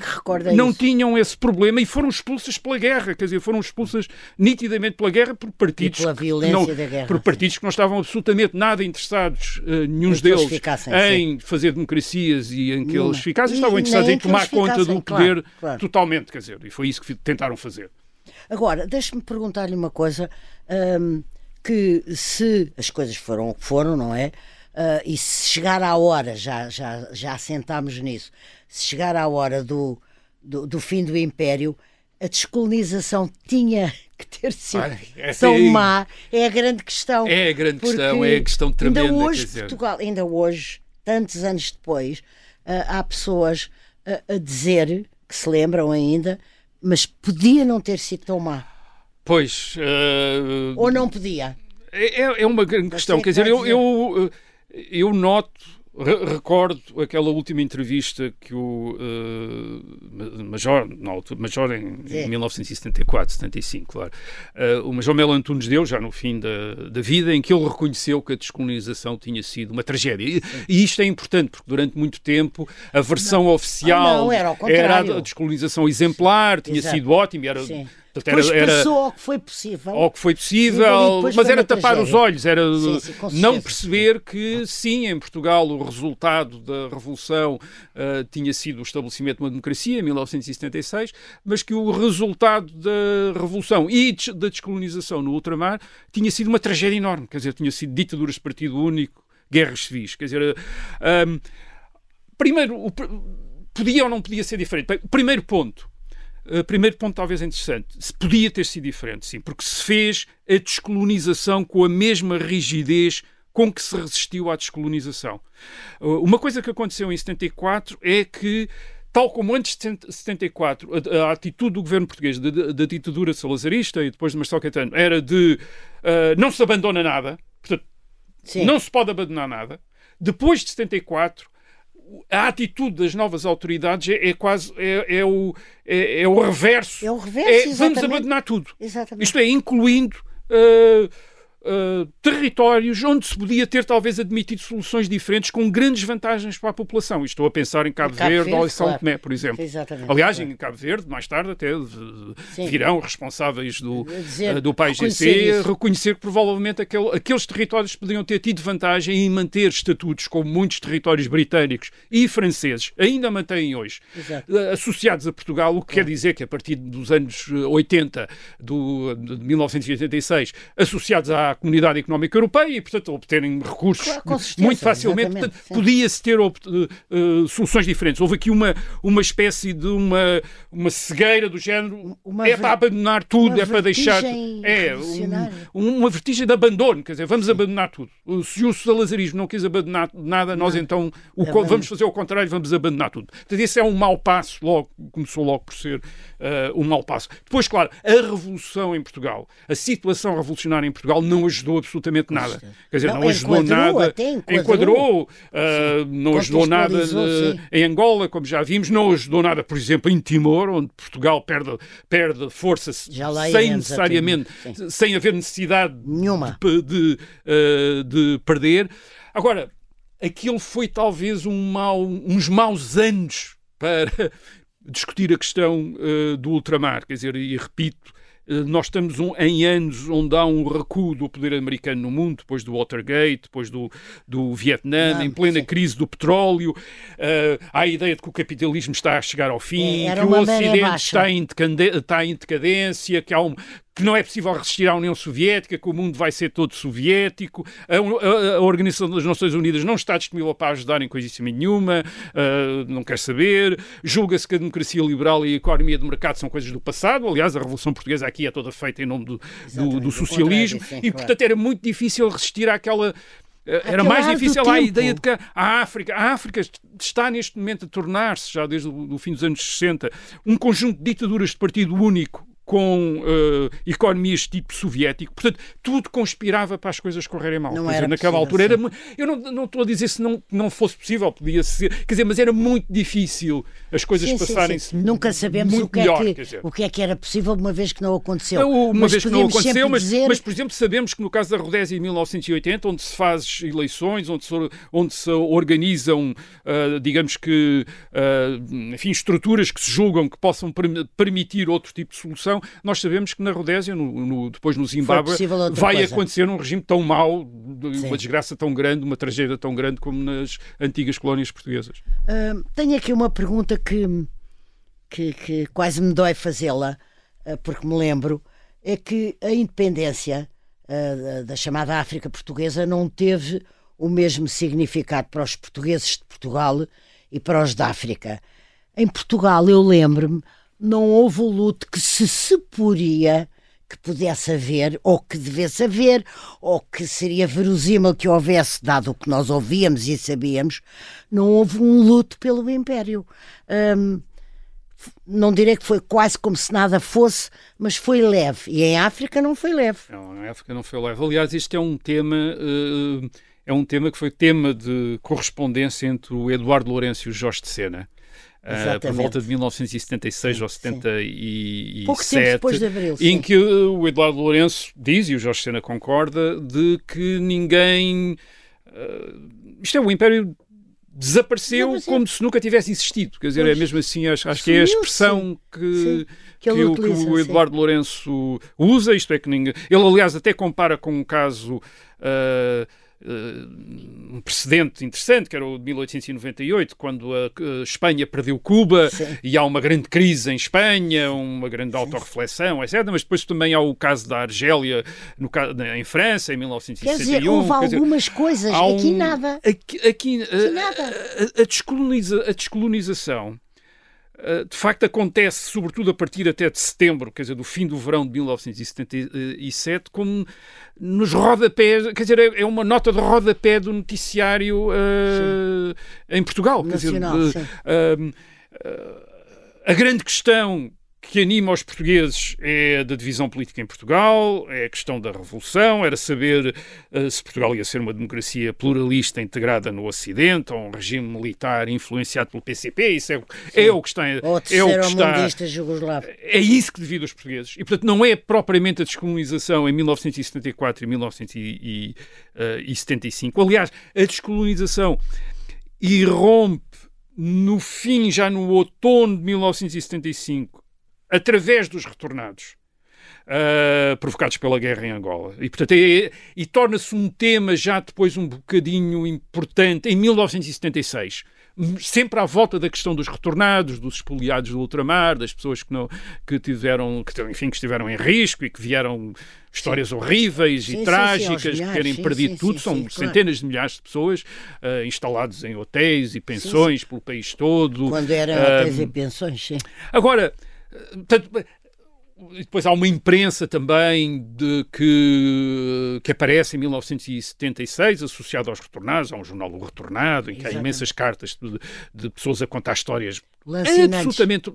não isso. tinham esse problema e foram expulsas pela guerra, quer dizer, foram expulsas nitidamente pela guerra por partidos e violência não, guerra, por partidos que não estavam absolutamente nada interessados, uh, nenhum deles, em sim. fazer democracias e em que eles ficassem, estavam interessados em tomar conta do poder claro, claro. totalmente, quer dizer, e foi isso que tentaram fazer. Agora, deixe-me perguntar-lhe uma coisa: um, que se as coisas foram o que foram, não é? Uh, e se chegar à hora, já, já, já assentámos nisso, se chegar à hora do, do, do fim do Império, a descolonização tinha que ter sido Ai, tão é, má? É a grande questão. É a grande questão, é a questão tremenda. Ainda hoje, Portugal, ainda hoje, tantos anos depois, uh, há pessoas a, a dizer, que se lembram ainda, mas podia não ter sido tão má. Pois. Uh... Ou não podia? É, é, é uma grande questão. Quer dizer, eu, eu, eu noto Recordo aquela última entrevista que o uh, Major, na altura, Major em, em 1974, 75, claro, uh, o Major Melo Antunes deu, já no fim da, da vida, em que ele reconheceu que a descolonização tinha sido uma tragédia. E, e isto é importante, porque durante muito tempo a versão não. oficial ah, não, era, era, a descolonização exemplar, tinha Exato. sido ótima, era. Sim Portanto, era, era, passou ao que foi possível. Ao que foi possível, mas era tapar tragédia. os olhos, era sim, sim, não perceber que, sim, em Portugal o resultado da Revolução uh, tinha sido o estabelecimento de uma democracia, em 1976, mas que o resultado da Revolução e da descolonização no ultramar tinha sido uma tragédia enorme. Quer dizer, tinha sido ditaduras de partido único, guerras civis. Quer dizer, um, primeiro, o, podia ou não podia ser diferente? Primeiro ponto Uh, primeiro ponto, talvez interessante, se podia ter sido diferente, sim, porque se fez a descolonização com a mesma rigidez com que se resistiu à descolonização. Uh, uma coisa que aconteceu em 74 é que tal como antes de 74, a, a atitude do governo português da ditadura salazarista e depois de Marcelo Caetano era de uh, não se abandona nada, portanto, Sim. não se pode abandonar nada. Depois de 74, a atitude das novas autoridades é, é quase é, é, o, é, é, o reverso. É o reverso, é, Vamos abandonar tudo. Exatamente. Isto é, incluindo uh, uh, territórios onde se podia ter talvez admitido soluções diferentes com grandes vantagens para a população. Estou a pensar em Cabo, Cabo Verde, Verde ou em São claro. Tomé, por exemplo. Exatamente, Aliás, claro. em Cabo Verde, mais tarde até Sim. virão responsáveis do, dizer, uh, do PAIGC reconhecer que provavelmente aquele, aqueles territórios podiam ter tido vantagem em manter estatutos como muitos territórios britânicos e franceses ainda mantêm hoje, uh, associados a Portugal, o que claro. quer dizer que a partir dos anos 80, do, de 1986, associados à à Comunidade Económica Europeia e, portanto, obterem recursos claro, muito facilmente. Podia-se ter uh, soluções diferentes. Houve aqui uma, uma espécie de uma, uma cegueira do género. Uma é para abandonar tudo, é para deixar. É, um, uma vertigem de abandono. Quer dizer, vamos Sim. abandonar tudo. Se o salazarismo não quis abandonar nada, nós não. então o, é vamos fazer o contrário, vamos abandonar tudo. Portanto, esse é um mau passo, logo, começou logo por ser uh, um mau passo. Depois, claro, a revolução em Portugal, a situação revolucionária em Portugal não ajudou absolutamente nada. Quer dizer, não, não ajudou nada. enquadrou, enquadrou uh, não ajudou nada uh, em Angola, como já vimos, não ajudou nada, por exemplo, em Timor, onde Portugal perde, perde força sem necessariamente, sem haver necessidade Nenhuma. de, de, uh, de perder. Agora, aquilo foi talvez um mau, uns maus anos para discutir a questão uh, do ultramar. Quer dizer, e repito, nós estamos um, em anos onde há um recuo do poder americano no mundo, depois do Watergate, depois do, do Vietnã, Não, em plena sim. crise do petróleo. Uh, há a ideia de que o capitalismo está a chegar ao fim, é, que o Ocidente está em, está em decadência, que há um, que não é possível resistir à União Soviética, que o mundo vai ser todo soviético, a, a, a Organização das Nações Unidas não está disponível para ajudar em coisíssima nenhuma, uh, não quer saber, julga-se que a democracia liberal e a economia de mercado são coisas do passado, aliás, a Revolução Portuguesa aqui é toda feita em nome do, do, do socialismo, sim, e portanto claro. era muito difícil resistir àquela eh, era mais difícil a ideia de que a África, a África está neste momento a tornar-se, já desde o fim dos anos 60, um conjunto de ditaduras de partido único com uh, economias tipo soviético. Portanto, tudo conspirava para as coisas correrem mal. Não quer dizer, naquela altura era eu não, não estou a dizer se não, não fosse possível, podia ser, quer dizer, mas era muito difícil as coisas passarem-se Nunca sabemos o que, melhor, é que, o que é que era possível, uma vez que não aconteceu. Uma mas vez que não aconteceu, mas, dizer... mas, por exemplo, sabemos que no caso da Rodésia em 1980, onde se faz eleições, onde se, onde se organizam, uh, digamos que, uh, enfim, estruturas que se julgam que possam permitir outro tipo de solução, nós sabemos que na Rodésia, no, no, depois no Zimbábue, vai coisa. acontecer um regime tão mau, Sim. uma desgraça tão grande, uma tragédia tão grande como nas antigas colónias portuguesas. Uh, tenho aqui uma pergunta que, que, que quase me dói fazê-la, uh, porque me lembro, é que a independência uh, da chamada África Portuguesa não teve o mesmo significado para os portugueses de Portugal e para os da África. Em Portugal, eu lembro-me, não houve o luto que se suporia que pudesse haver, ou que devesse haver, ou que seria verosímil que houvesse, dado o que nós ouvíamos e sabíamos, não houve um luto pelo Império. Hum, não direi que foi quase como se nada fosse, mas foi leve. E em África não foi leve. Não, em África não foi leve. Aliás, isto é um tema. Uh, é um tema que foi tema de correspondência entre o Eduardo Lourenço e o Jorge de Sena uh, por volta de 1976 sim, ou 77, Pouco tempo depois de Abril, em que o Eduardo Lourenço diz, e o Jorge Sena concorda, de que ninguém... Uh, isto é o Império desapareceu, desapareceu, como se nunca tivesse existido. Quer dizer, é pois. é mesmo assim, acho, acho que é a expressão que, que, que, o, utiliza, que, o, Eduardo sim. Lourenço usa, isto é que ninguém... Ele, aliás, até compara com um caso... Uh, uh, um precedente interessante, que era o de 1898, quando a, a Espanha perdeu Cuba Sim. e há uma grande crise em Espanha, uma grande autorreflexão, etc. Mas depois também há o caso da Argélia no, em França, em 1961. Quer dizer, houve Quer algumas dizer, coisas, um, aqui nada. Aqui, aqui, aqui uh, nada. A, a, descoloniza, a descolonização eh, de facto acontece, sobretudo a partir até de setembro, quer dizer, do fim do verão de 1977, como nos rodapés, quer dizer, é, é uma nota de rodapé do noticiário uh, em Portugal. Nacional, quer dizer, uh, uh, a grande questão que anima os portugueses é da divisão política em Portugal, é a questão da revolução, era saber uh, se Portugal ia ser uma democracia pluralista integrada no Ocidente ou um regime militar influenciado pelo PCP. Isso é, é o que está. Ou é o que está. Jugoslavo. É isso que divide os portugueses. E, portanto, não é propriamente a descolonização em 1974 e 1975. Aliás, a descolonização irrompe no fim, já no outono de 1975 através dos retornados. Uh, provocados pela guerra em Angola. E, portanto, é, e torna-se um tema já depois um bocadinho importante em 1976 sempre à volta da questão dos retornados, dos expoliados do ultramar, das pessoas que não que tiveram, que, enfim, que estiveram em risco e que vieram histórias sim. horríveis sim, e sim, trágicas, que terem perdido tudo. São centenas de milhares de pessoas uh, instalados em hotéis e pensões pelo país todo. Quando eram uh, hotéis e pensões, sim. Agora, Portanto, depois há uma imprensa também de que, que aparece em 1976, associada aos retornados, há um jornal O Retornado, em que Exatamente. há imensas cartas de, de, pessoas a contar histórias absolutamente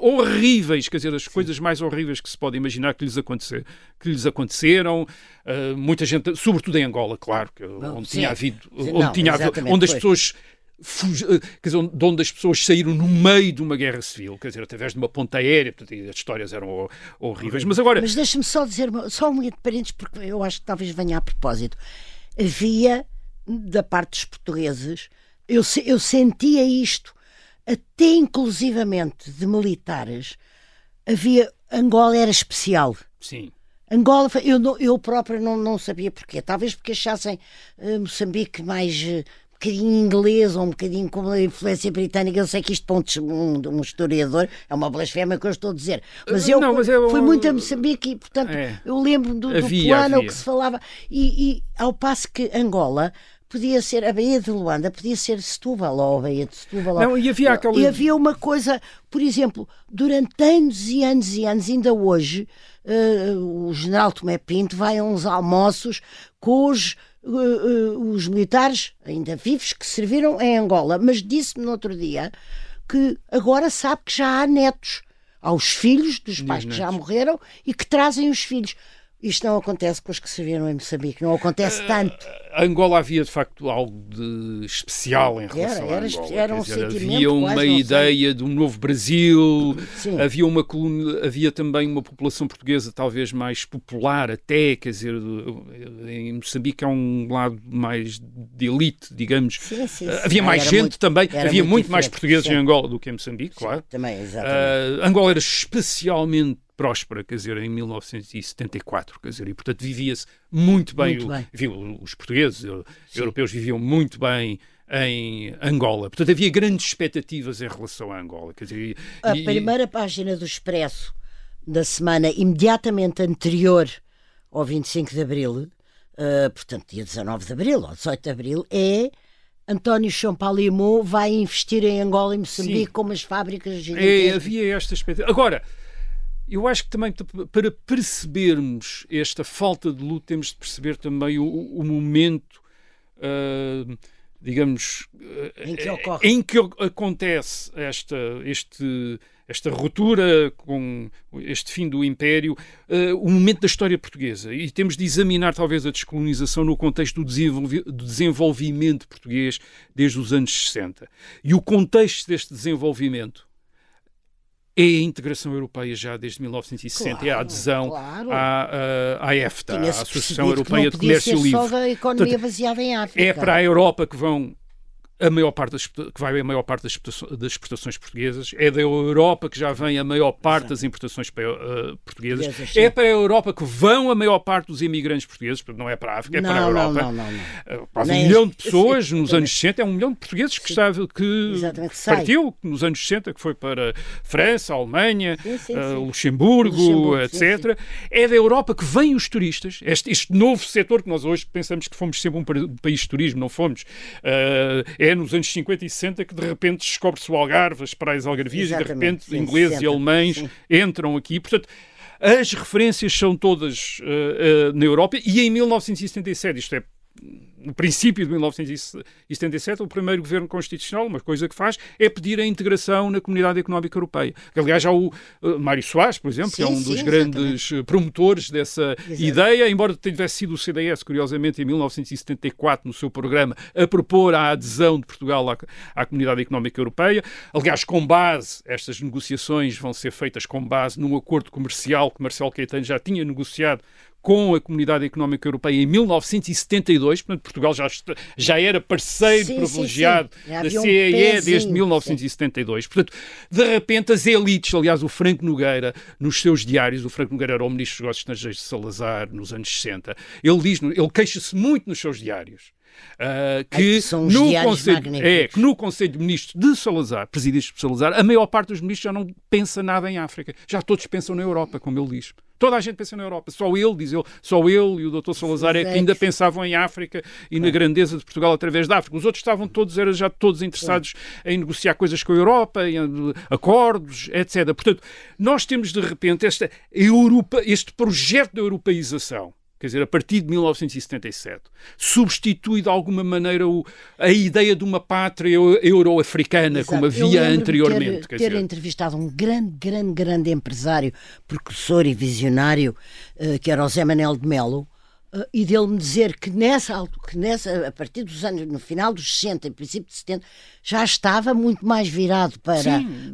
horríveis, quer dizer, as Sim. coisas mais horríveis que se pode imaginar que lhes, acontecer, que lhes aconteceram. Uh, muita gente, sobretudo em Angola, claro, que, onde tinha havido, onde, não, tinha havido, onde as pessoas eh, quer dizer, de onde as pessoas saíram no meio de uma guerra civil, quer dizer, através de uma ponta aérea, portanto, as histórias eram horríveis. Mas agora. Mas deixa-me só dizer, só um de parênteses, porque eu acho que talvez venha a propósito. Havia, da parte dos portugueses, eu, eu sentia isto, até inclusivamente de militares, havia. Angola era especial. Sim. Angola, eu, eu própria não, não sabia porquê. Talvez porque achassem uh, Moçambique mais. Uh, bocadinho inglês ou um bocadinho com a influência britânica. Eu sei que isto para um, um, historiador é uma blasfémia que eu estou a dizer. Mas eu, não, mas eu fui muito a Moçambique e, portanto, é. eu lembro-me do, do plano que se falava. E, e ao passo que Angola podia ser a Baía de Luanda, podia ser Setúbal ou a Baía de Setúbal. Não, e havia aquela... E havia uma coisa, por exemplo, durante anos e anos e anos, ainda hoje, uh, o general Tomé Pinto vai a uns almoços com os uh, uh, os militares ainda vivos que serviram em Angola, mas disse-me no outro dia que agora sabe que já há netos. Aos filhos dos pais que já morreram e que trazem os filhos. Isto não acontece com os que serviram em Moçambique, não acontece uh, tanto. Angola havia de facto algo de especial em relação era, era, a Angola. Era um dizer, havia uma ideia sei. de um novo Brasil, Sim. havia, uma havia também uma população portuguesa talvez mais popular até, quer dizer, em Moçambique há um lado mais de elite, digamos. Sim, sim, havia mais gente muito, também, havia muito, muito mais portugueses em Angola do que em Moçambique, claro. Também, exatamente. Uh, Angola era especialmente próspera, quer dizer, em 1974, quer dizer, e portanto vivia-se muito bem, muito bem. Viu, os portugueses, Sim. europeus viviam muito bem em Angola. Portanto, havia grandes expectativas em relação a Angola. Quer dizer, a e, primeira página do Expresso da semana imediatamente anterior ao 25 de Abril, uh, portanto, dia 19 de Abril ou 18 de Abril, é António Champalimau vai investir em Angola e Moçambique Sim. com umas fábricas gigantescas. É, havia esta expectativa. Agora, eu acho que também para percebermos esta falta de luta temos de perceber também o, o momento, uh, digamos, em que, ocorre. em que acontece esta, este, esta ruptura com este fim do Império, uh, o momento da história portuguesa. E temos de examinar talvez a descolonização no contexto do, desenvolvi do desenvolvimento português desde os anos 60. E o contexto deste desenvolvimento é a integração europeia já desde 1960 claro, é a adesão claro. à, à, EFTA, à Associação Europeia de Comércio Livre. Só da economia Portanto, baseada em África. É para a Europa que vão a maior parte das, que vai a maior parte das exportações, das exportações portuguesas, é da Europa que já vem a maior parte das importações uh, portuguesas, é para a Europa que vão a maior parte dos imigrantes portugueses, não é para a África, é não, para a Europa. Não, não, não, quase um milhão de pessoas nos anos 60, é um milhão de portugueses que, estava, que partiu nos anos 60, que foi para França, Alemanha, sim, sim, uh, Luxemburgo, Luxemburgo, etc. É da Europa que vêm os turistas, este, este novo setor que nós hoje pensamos que fomos sempre um país de turismo, não fomos. Uh, é nos anos 50 e 60 que de repente descobre-se o Algarve, as praias algarvias, e de repente sim, ingleses 60, e alemães sim. entram aqui. Portanto, as referências são todas uh, uh, na Europa e em 1977, isto é no princípio de 1977, o primeiro governo constitucional, uma coisa que faz, é pedir a integração na comunidade económica europeia. Aliás, já o uh, Mário Soares, por exemplo, sim, que é um sim, dos grandes exatamente. promotores dessa Exato. ideia, embora tivesse sido o CDS, curiosamente, em 1974, no seu programa, a propor a adesão de Portugal à, à comunidade económica europeia. Aliás, com base, estas negociações vão ser feitas com base num acordo comercial que Marcelo Caetano já tinha negociado com a Comunidade Económica Europeia em 1972, portanto, Portugal já, já era parceiro sim, privilegiado sim, sim. da CEE um desde 1972. Portanto, de repente, as elites, aliás, o Franco Nogueira, nos seus diários, o Franco Nogueira era o ministro dos Negócios Estrangeiros de Salazar nos anos 60, ele diz, ele queixa-se muito nos seus diários Uh, que, Ai, no Conselho, é, que no Conselho de Ministros de Salazar, presidido por Salazar, a maior parte dos ministros já não pensa nada em África. Já todos pensam na Europa, como ele diz. Toda a gente pensa na Europa. Só ele, diz ele, só ele e o Dr. Salazar é que ainda pensavam em África e na grandeza de Portugal através da África. Os outros estavam todos, eram já todos interessados em negociar coisas com a Europa, em acordos, etc. Portanto, nós temos de repente esta Europa, este projeto da europeização quer dizer, a partir de 1977, substitui de alguma maneira o, a ideia de uma pátria euro-africana, como havia anteriormente. Ter, ter dizer... entrevistado um grande, grande, grande empresário, precursor e visionário, uh, que era o Zé Manel de Melo, uh, e dele me dizer que nessa, que nessa, a partir dos anos, no final dos 60, em princípio de 70, já estava muito mais virado para,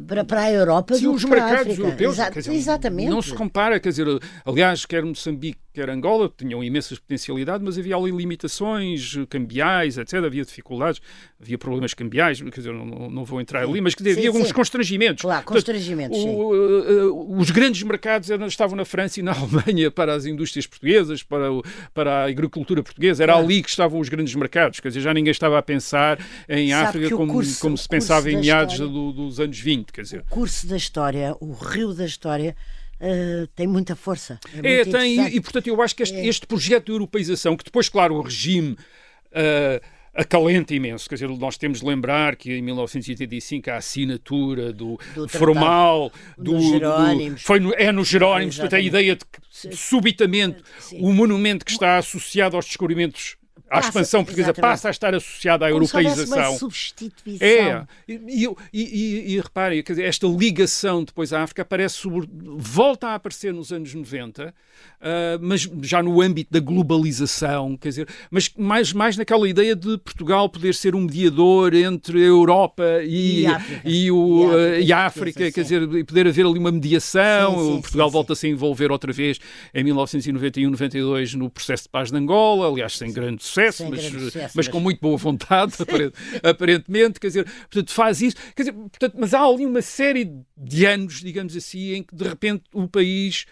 para, para a Europa Sim, do os que para a mercados África. europeus. Dizer, Exatamente. Não se compara, quer dizer, aliás, quer Moçambique, quer Angola, tinham imensas potencialidades, mas havia ali limitações cambiais, etc. Havia dificuldades, havia problemas cambiais, quer dizer, não, não vou entrar sim. ali, mas que havia sim, alguns sim. constrangimentos. Claro, constrangimentos, Portanto, o, uh, os grandes mercados estavam na França e na Alemanha para as indústrias portuguesas, para, o, para a agricultura portuguesa. Era claro. ali que estavam os grandes mercados, quer dizer, já ninguém estava a pensar em Sabe África como, curso, como se pensava em meados do, dos anos 20, quer dizer. O curso da história, o rio da história, Uh, tem muita força. É, é tem, e, e, portanto eu acho que este, é. este, projeto de europeização, que depois, claro, o regime. Uh, acalenta imenso. Quer dizer, nós temos de lembrar que em 1985 a assinatura do, do formal do, do, do, foi no, é nos Jerónimos, portanto a ideia de que subitamente Sim. o monumento que está associado aos descobrimentos a expansão portuguesa exatamente. passa a estar associada à Como europeização. Uma substituição. É, e, e, e, e reparem, dizer, esta ligação depois à África aparece sobre, volta a aparecer nos anos 90, uh, mas já no âmbito da globalização, quer dizer, mas mais, mais naquela ideia de Portugal poder ser um mediador entre a Europa e, e, o, e a África, sim, quer sim. dizer, poder haver ali uma mediação. Sim, Portugal volta a se envolver outra vez em 1991-92 no processo de paz de Angola, aliás, sem grande sucesso sucesso, mas, mas, com muito boa vontade, aparentemente, quer dizer, portanto, faz isso, quer dizer, portanto, mas há ali uma série de anos, digamos assim, em que de repente o país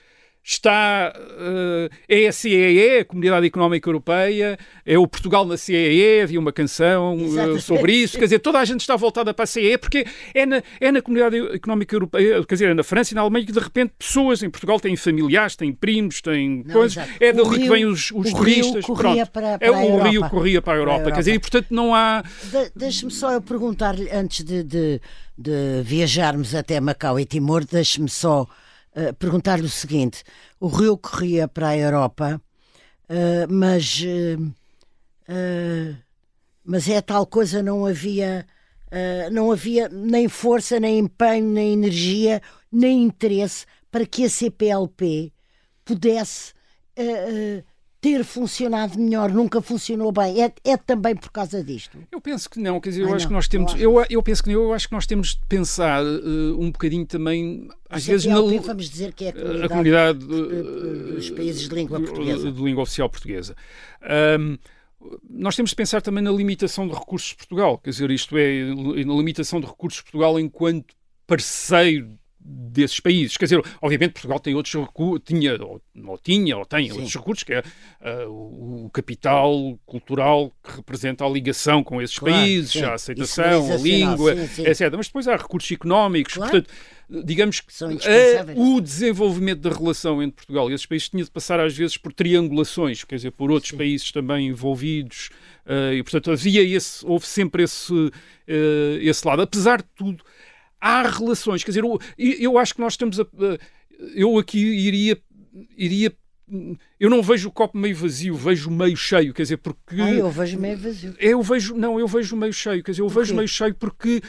está uh, é a CEE, a Comunidade Económica Europeia, é o Portugal na CEE, havia uma canção uh, sobre isso, quer dizer, toda a gente está voltada para a CEE, porque é na, é na Comunidade Económica Europeia, quer dizer, é na França e na Alemanha que de repente pessoas em Portugal têm familiares, têm primos, têm Não, coisas, exato. é dali que vêm os, os turistas, corria para, para é o Rio corria para a Europa, para a Europa. quer dizer, e portanto não há... De, Deixe-me só eu perguntar-lhe, antes de, de, de viajarmos até Macau e Timor, deixe-me só uh, perguntar-lhe o seguinte: o rio corria para a Europa, uh, mas, uh, mas é tal coisa, não havia, não havia nem força, nem empenho, nem energia, nem interesse para que a CPLP pudesse ter funcionado melhor, nunca funcionou bem. É, é também por causa disto? Eu penso que não, quer dizer, eu acho não, que nós temos, eu, eu penso que não, eu acho que nós temos de pensar uh, um bocadinho também, às vezes, na, vamos dizer que é a comunidade, a comunidade uh, dos países de língua portuguesa. De língua oficial portuguesa. Um, nós temos de pensar também na limitação de recursos de Portugal, quer dizer, isto é, na limitação de recursos de Portugal enquanto parceiro desses países. Quer dizer, obviamente Portugal tem outros recursos, tinha, ou, ou tinha, ou tem Sim. outros recursos, que é uh, o capital cultural que representa a ligação com esses claro, países, sim. a aceitação, a língua, sim, sim. etc. Mas depois há recursos económicos, claro. portanto, digamos que o desenvolvimento da relação entre Portugal e esses países tinha de passar às vezes por triangulações, quer dizer, por outros países também envolvidos, uh, e portanto havia esse, houve sempre esse, uh, esse lado. Apesar de tudo, há relações. Quer dizer, eu, eu acho que nós estamos a. Eu aqui iria. iria eu não vejo o copo meio vazio, vejo meio cheio, quer dizer, porque. Ah, eu vejo meio vazio. Eu vejo, não, eu vejo meio cheio, quer dizer, eu vejo meio cheio porque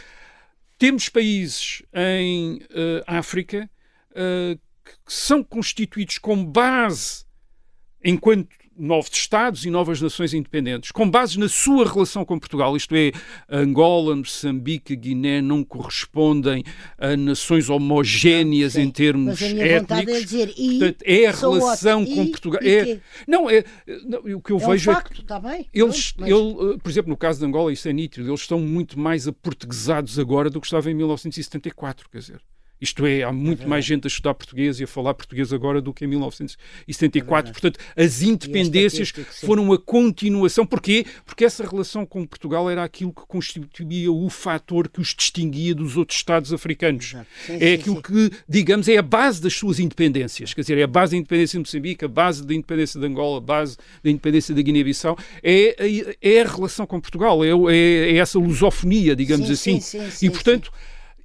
temos países em uh, África uh, que são constituídos com base enquanto novos Estados e novas nações independentes, com base na sua relação com Portugal, isto é, Angola, Moçambique, Guiné não correspondem a nações homogéneas Sim, em termos é étnicos. É, dizer, Portanto, é a relação com Portugal. É, não, é, não, o que eu é vejo um facto, é que está bem, eles, mas... ele, por exemplo, no caso de Angola, isso é nítido, eles estão muito mais aportuguesados agora do que estavam em 1974, quer dizer. Isto é, há muito é mais gente a estudar português e a falar português agora do que em 1974. É Portanto, as independências foram a continuação. Porquê? Porque essa relação com Portugal era aquilo que constituía o fator que os distinguia dos outros Estados africanos. Sim, é aquilo sim. que, digamos, é a base das suas independências. Quer dizer, é a base da independência de Moçambique, a base da independência de Angola, a base da independência da Guiné-Bissau. É, é, a relação com Portugal, é, é, é essa lusofonia, digamos assim. e, portanto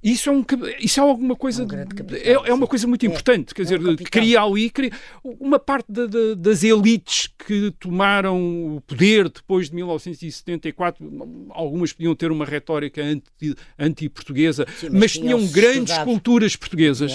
isso é, um, isso é alguma coisa. É um capital, é, é, uma coisa muito é, importante. Quer é dizer, um cria ali cria, uma parte da, da, das elites que tomaram o poder depois de 1974. Algumas podiam ter uma retórica anti-portuguesa, anti mas, mas, tinham grandes estudado, culturas portuguesas.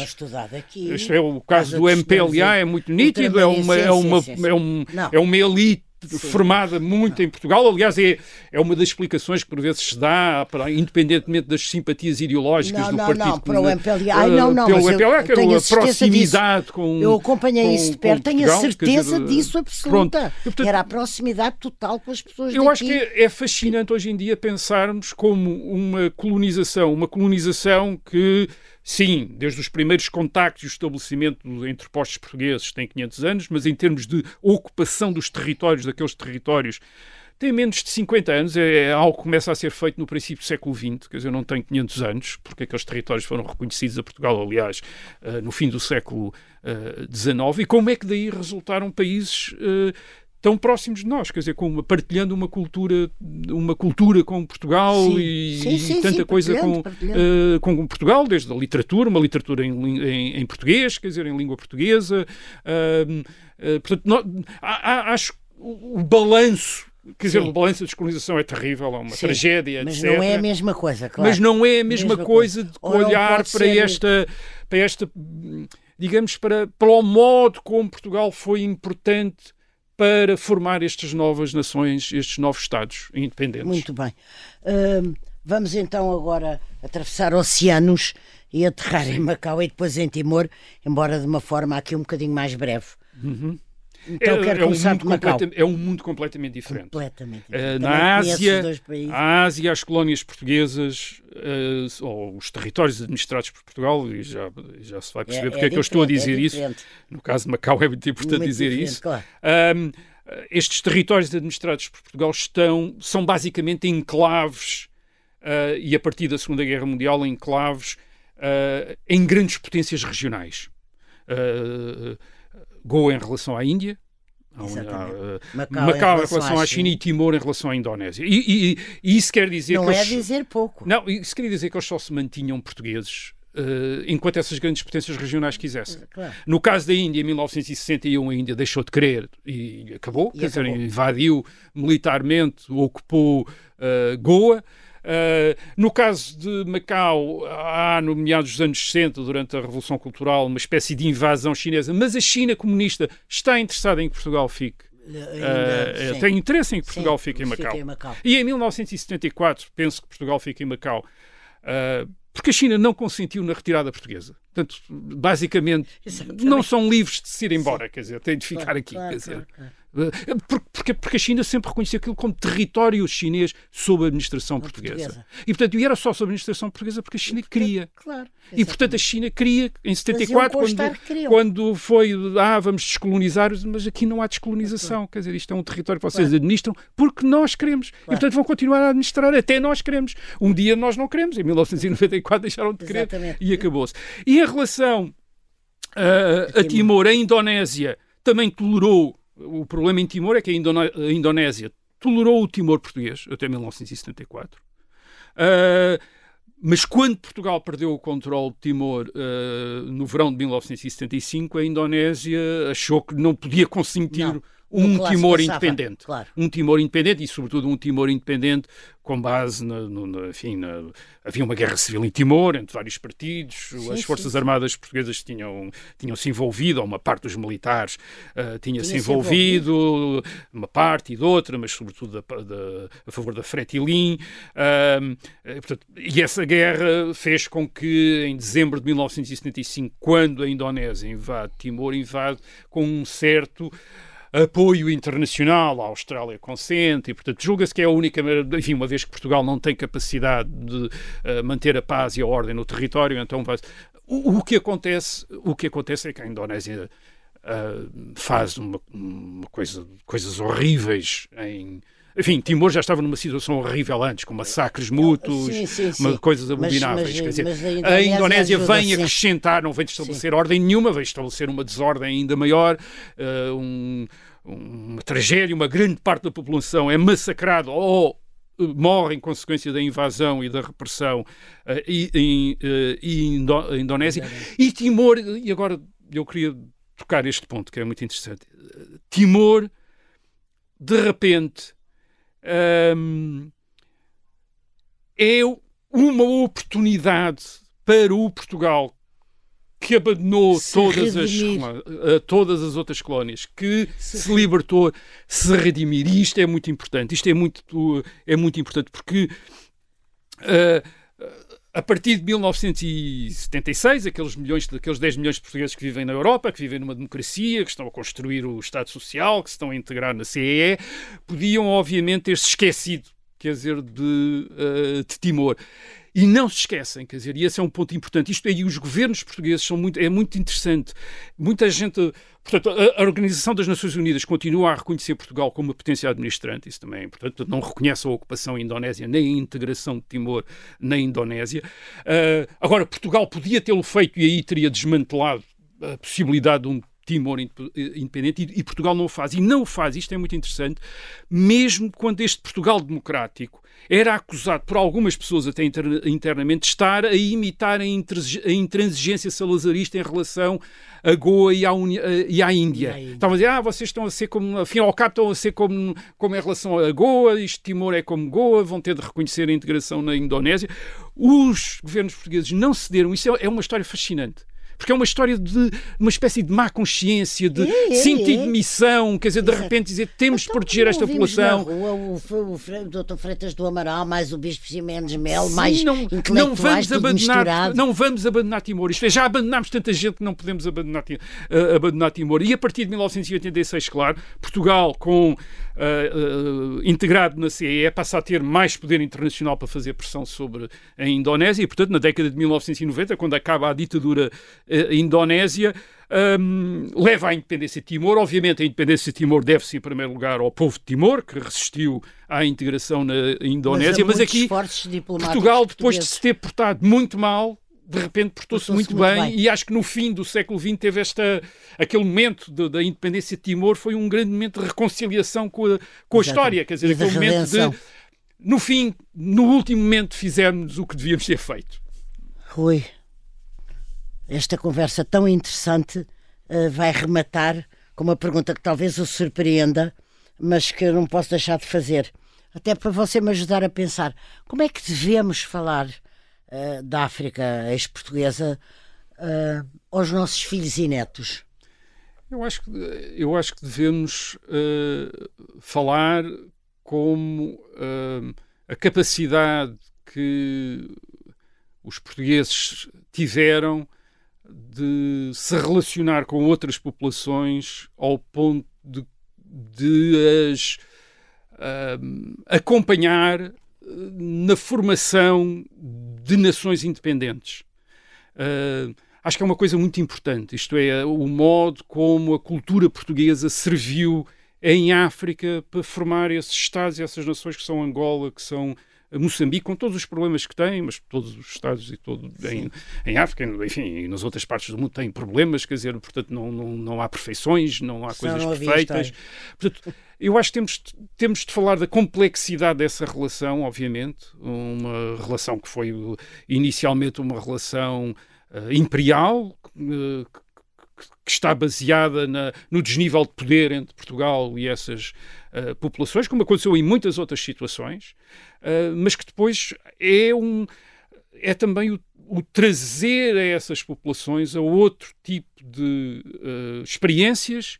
Aqui, este é o caso do MPLA, é muito nítido. É uma, é, uma, é, um, é uma elite Sim. formada muito em Portugal. Aliás, é, é uma das explicações que por vezes se dá, para, independentemente das simpatias ideológicas não, do não, Partido Não, para o MPLA. Ai, não, não, pelo MPLA, que era a proximidade disso. com Eu acompanhei com, isso de perto, tenho Portugal, a certeza dizer, disso absoluta. Portanto, era a proximidade total com as pessoas Eu daqui. acho que é fascinante hoje em dia pensarmos como uma colonização, uma colonização que Sim, desde os primeiros contactos e o estabelecimento entre postos portugueses tem 500 anos, mas em termos de ocupação dos territórios, daqueles territórios, tem menos de 50 anos, é, é algo que começa a ser feito no princípio do século XX, quer dizer, não tem 500 anos, porque aqueles territórios foram reconhecidos a Portugal, aliás, uh, no fim do século XIX, uh, e como é que daí resultaram países uh, tão próximos de nós, quer dizer, com partilhando uma cultura, uma cultura com Portugal sim. e, sim, sim, e, tanta coisa com, uh, com Portugal, desde a literatura, uma literatura em, em, em português, quer dizer, em língua portuguesa. Uh, uh, portanto, nós, acho o, o balanço Quer dizer, o balanço da descolonização é terrível, é uma Sim, tragédia, mas etc. Mas não é a mesma coisa, claro. Mas não é a mesma, mesma coisa, coisa de olhar para esta, para esta, digamos, para, para o modo como Portugal foi importante para formar estas novas nações, estes novos Estados independentes. Muito bem. Uh, vamos então agora atravessar oceanos e aterrar em Macau e depois em Timor, embora de uma forma aqui um bocadinho mais breve. Uhum. Então é, quero é começar um por Macau. É um mundo completamente diferente. Completamente eh, diferente. Uh, na Ásia, a Ásia, as colónias portuguesas, uh, ou os territórios administrados por Portugal, e já, já se vai perceber é, porque é, é que eu estou a dizer é isso. No caso de Macau é muito importante muito dizer isso. Claro. Um, estes territórios administrados por Portugal estão, são basicamente enclaves, uh, e a partir da Segunda Guerra Mundial, enclaves em grandes potências regionais. Uh, Goa em relação à Índia, Uh, Macau, Macau, em relação, à, China, e Timor em relação à Indonésia. E, e, e isso quer dizer não que. Não é eles, dizer pouco. Não, isso quer dizer que eles só se mantinham portugueses. Uh, enquanto essas grandes potências regionais quisessem. Claro. No caso da Índia, em 1961, a Índia deixou de querer e acabou, e quer acabou. dizer, invadiu militarmente, ocupou uh, Goa. Uh, no caso de Macau, há, no meados dos anos 60, durante a Revolução Cultural, uma espécie de invasão chinesa, mas a China comunista está interessada em que Portugal fique. uh, tem interesse em que Portugal sim, fique, em Macau. em Macau. E em 1974, penso que Portugal fique em Macau. Uh, porque a China não consentiu na retirada portuguesa. Portanto, basicamente, Exatamente. não são livres de se ir embora, Sim. quer dizer, têm de ficar claro, aqui. Claro, quer dizer, claro, Eh, porque, porque a China sempre reconhecia aquilo como território chinês sob a administração portuguesa. portuguesa. E, portanto, e era só sob a administração portuguesa porque a China queria. Claro. E, portanto, a China queria, em 74, quando, quando foi, ah, vamos descolonizar, mas aqui não há descolonização. Quer dizer, isto é um território que vocês claro. administram porque nós queremos. Claro. E, portanto, vão continuar a administrar até nós queremos. Um dia nós não queremos. Em 1994 deixaram de querer Exatamente. e acabou-se. E em relação uh, a Timor, a Indonésia também tolerou o problema em Timor é que a, Indonésia tolerou o Timor português até 1974. Uh, mas quando Portugal perdeu o controle de Timor uh, no verão de 1975, a Indonésia achou que não podia consentir não um Timor independente. Claro. Um Timor independente e, sobretudo, um Timor independente com base na, no, na, enfim, na, havia uma guerra civil em Timor entre vários partidos, sim, as forças sim, armadas portuguesas tinham tinham se envolvido, ou uma parte dos militares uh, tinha, tinha se envolvido, envolvido, uma parte e de outra, mas sobretudo da, da, a favor da Fretilin. Uh, portanto, e essa guerra fez com que em dezembro de 1975, quando a Indonésia invade Timor, invade com um certo apoio internacional, a Austrália consente, e portanto julga-se que é a única, enfim, uma vez que Portugal não tem capacidade de uh, manter a paz e a ordem no território, então vai... o, o, que acontece, o que acontece é que a Indonésia uh, faz uma, uma coisa, coisas horríveis em enfim, Timor já estava numa situação horrível antes, com massacres mútuos, sim, sim, sim. coisas abomináveis. Mas, mas, dizer, a Indonésia, a Indonésia vem acrescentar, não vem estabelecer ordem nenhuma, vem estabelecer uma desordem ainda maior, uh, um, uma tragédia, uma grande parte da população é massacrada ou eh, morre em consequência da invasão e da repressão uh, em uh, Indo Indonésia. E Timor, e agora eu queria tocar este ponto que é muito interessante. Timor, de repente, um, é uma oportunidade para o Portugal que abandonou todas as, todas as outras colónias, que se, se libertou, se redimir. E isto é muito importante. Isto é muito, é muito importante porque uh, a partir de 1976, aqueles milhões, aqueles 10 milhões de portugueses que vivem na Europa, que vivem numa democracia, que estão a construir o Estado Social, que se estão a integrar na CEE, podiam, obviamente, ter-se esquecido, quer dizer, de, uh, de Timor. E não se esquecem, quer dizer, e esse é um ponto importante. Isto aí, os governos portugueses são muito, é muito interessante. Muita gente, portanto, a, a, Organização das Nações Unidas continua a reconhecer Portugal como uma potência administrante, isso também, portanto, não reconhece a ocupação indonésia, nem a integração de Timor na Indonésia. Uh, agora, Portugal podia tê-lo feito e aí teria desmantelado a possibilidade de um Timor independente e, e Portugal não o faz. E não o faz, isto é muito interessante, mesmo quando este Portugal democrático era acusado por algumas pessoas até internamente de estar a imitar a, intransigência salazarista em relação a Goa e à, e à Índia. Estavam a dizer, ah, vocês estão a ser como, afinal ao cabo, estão a ser como, como em relação a Goa, isto Timor é como Goa, vão ter de reconhecer a integração na Indonésia. Os governos portugueses não cederam, isso é, é uma história fascinante porque é uma história de uma espécie de má consciência, de é, é, sentido é. de missão, quer dizer, de Exato. repente dizer temos então, de proteger esta população. Rua, o, o, o, Dr. Freitas do Amaral, mais o Bispo Ximenes Mel, Sim, mais não, não vamos abandonar, Não vamos abandonar Timor. Isto é, já abandonámos tanta gente que não podemos abandonar, uh, abandonar Timor. E a partir de 1986, claro, Portugal com uh, integrado na CEE, passa a ter mais poder internacional para fazer pressão sobre a Indonésia e, portanto, na década de 1990, quando acaba a ditadura uh, indonésia, um, leva à independência de Timor. Obviamente, a independência de Timor deve-se, em primeiro lugar, ao povo de Timor, que resistiu à integração na Indonésia. Mas, mas aqui, Portugal, depois de se ter portado muito mal, de repente portou-se muito, muito bem, bem, e acho que no fim do século XX teve esta, aquele momento de, da independência de Timor foi um grande momento de reconciliação com a, com a história, quer dizer, aquele momento de no fim, no último momento fizemos o que devíamos ter feito. Rui, esta conversa tão interessante uh, vai rematar com uma pergunta que talvez o surpreenda, mas que eu não posso deixar de fazer. Até para você me ajudar a pensar como é que devemos falar uh, da África ex-portuguesa uh, aos nossos filhos e netos? Eu acho que, eu acho que devemos uh, falar como a capacidade que os portugueses tiveram de se relacionar com outras populações ao ponto de de as uh, acompanhar na formação de nações independentes. Uh, acho que é uma coisa muito importante, isto é, o modo como a cultura portuguesa serviu em África para formar esses Estados e essas nações que são Angola, que são Moçambique, com todos os problemas que tem, mas todos os Estados e todo em, em, África, enfim, e nas outras partes do mundo têm problemas, quer dizer, portanto, não, não, não há perfeições, não há coisas não perfeitas. Portanto, eu acho que temos, temos de falar da complexidade dessa relação, obviamente, uma relação que foi inicialmente uma relação uh, imperial, uh, que está baseada na, no desnível de poder entre Portugal e essas uh, populações, como aconteceu em muitas outras situações, uh, mas que depois é um é também o, o, trazer a essas populações a outro tipo de uh, experiências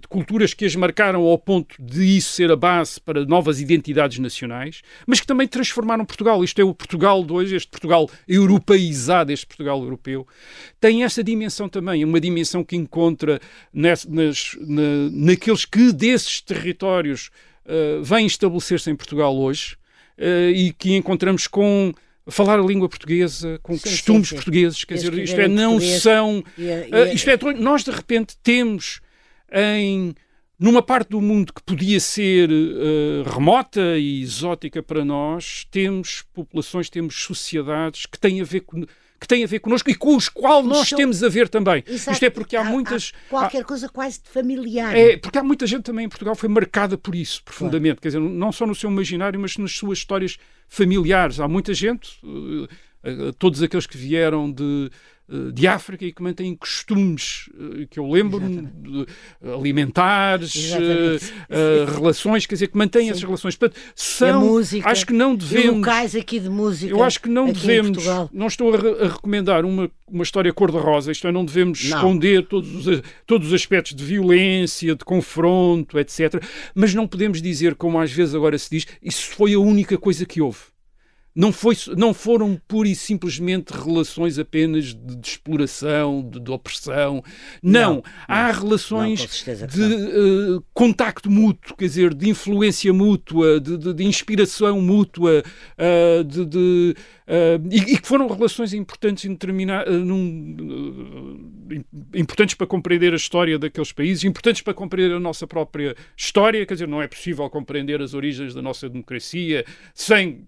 de culturas que as marcaram ao ponto de isso ser a base para novas identidades nacionais, mas que também transformaram Portugal. Isto é o Portugal de hoje, este Portugal europeizado, este Portugal europeu, tem essa dimensão também, uma dimensão que encontra nas, nas, na, naqueles que desses territórios uh, vêm estabelecer-se em Portugal hoje uh, e que encontramos com falar a língua portuguesa, com sim, costumes sim, sim. portugueses, quer dizer, isto é, não são. E, e, uh, isto é, nós de repente temos em numa parte do mundo que podia ser uh, remota e exótica para nós, temos populações, temos sociedades que têm a ver com que têm a ver connosco e com os quais nos temos a ver também. Exato. Isto é porque há, há muitas. Há qualquer há, coisa quase de familiar. É, porque há muita gente também em Portugal foi marcada por isso, profundamente. Claro. Quer dizer, não só no seu imaginário, mas nas suas histórias familiares. Há muita gente, uh, todos aqueles que vieram de de África e que mantêm costumes eh, que eu lembro de alimentares, uh, relações, quer dizer, que mantêm Sim. essas relações. Portanto, são, música, acho que não devemos. locais aqui de música. Eu acho que não devemos. Não estou a, a, recomendar uma, uma história cor-de-rosa, isto é, não devemos não. esconder todos os, todos os aspectos de violência, de confronto, etc. Mas não podemos dizer, como às vezes agora se diz, isso foi a única coisa que houve. Não, foi, não foram pura e simplesmente relações apenas de, de exploração, de, de, opressão. Não, não há não, relações não, de uh, contacto mútuo, quer dizer, de influência mútua, de, de inspiração mútua, uh, de, uh, e, e, que foram relações importantes, em num, importantes para compreender a história daqueles países, importantes para compreender a nossa própria história. Quer dizer, não é possível compreender as origens da nossa democracia sem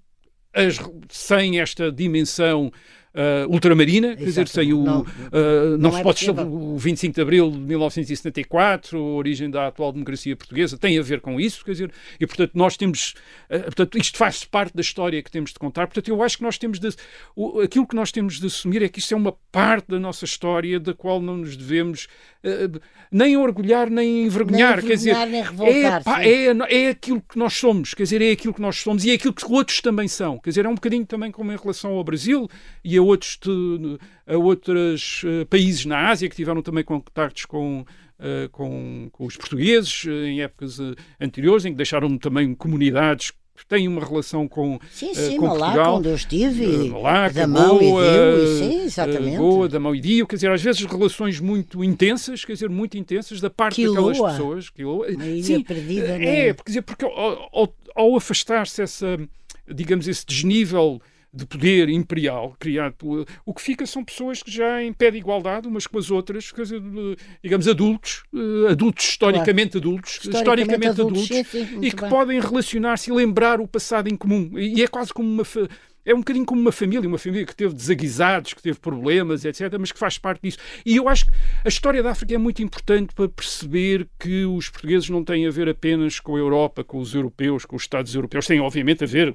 as, sem esta dimensão uh, ultramarina, Exato. quer dizer, sem o. Não, uh, não, não se é pode estabelecer o 25 de abril de 1974, a origem da atual democracia portuguesa, tem a ver com isso, quer dizer, e portanto nós temos. Uh, portanto, isto faz parte da história que temos de contar. Portanto, eu acho que nós temos de. O, aquilo que nós temos de assumir é que isto é uma parte da nossa história da qual não nos devemos nem orgulhar nem envergonhar. Nem quer dizer, nem revoltar, é, é, é aquilo que nós somos, quer dizer, é aquilo que nós somos e é aquilo que outros também são. Quer dizer, é um bocadinho também como em relação ao Brasil e a outros, a outros uh, países na Ásia que tiveram também contactos com, uh, com, com, os portugueses uh, em épocas anteriores, em que deixaram também comunidades que têm uma relação com, sim, sim, com Malaca, Portugal. onde eu estive, Malaca, Damão Goa, e Dio, sim, exatamente. Goa, Damão e Dio, quer dizer, às vezes relações muito intensas, quer dizer, muito intensas da parte Quiloa. daquelas pessoas. Quiloa. Uma ilha sim, perdida. É, né? quer dizer, porque ao, ao, ao afastar-se essa, digamos, esse desnível de poder imperial criado pelo, o que fica são pessoas que já em pé de igualdade umas com as outras, digamos adultos, eh, adultos historicamente claro. adultos, historicamente, historicamente adultos, adultos sim, e que bem. podem relacionar-se e lembrar o passado em comum. E é quase como uma é um bocadinho como uma família, uma família que teve desaguisados, que teve problemas, etc., mas que faz parte disso. E eu acho que a história da África é muito importante para perceber que os portugueses não têm a ver apenas com a Europa, com os europeus, com os Estados europeus, têm obviamente a ver,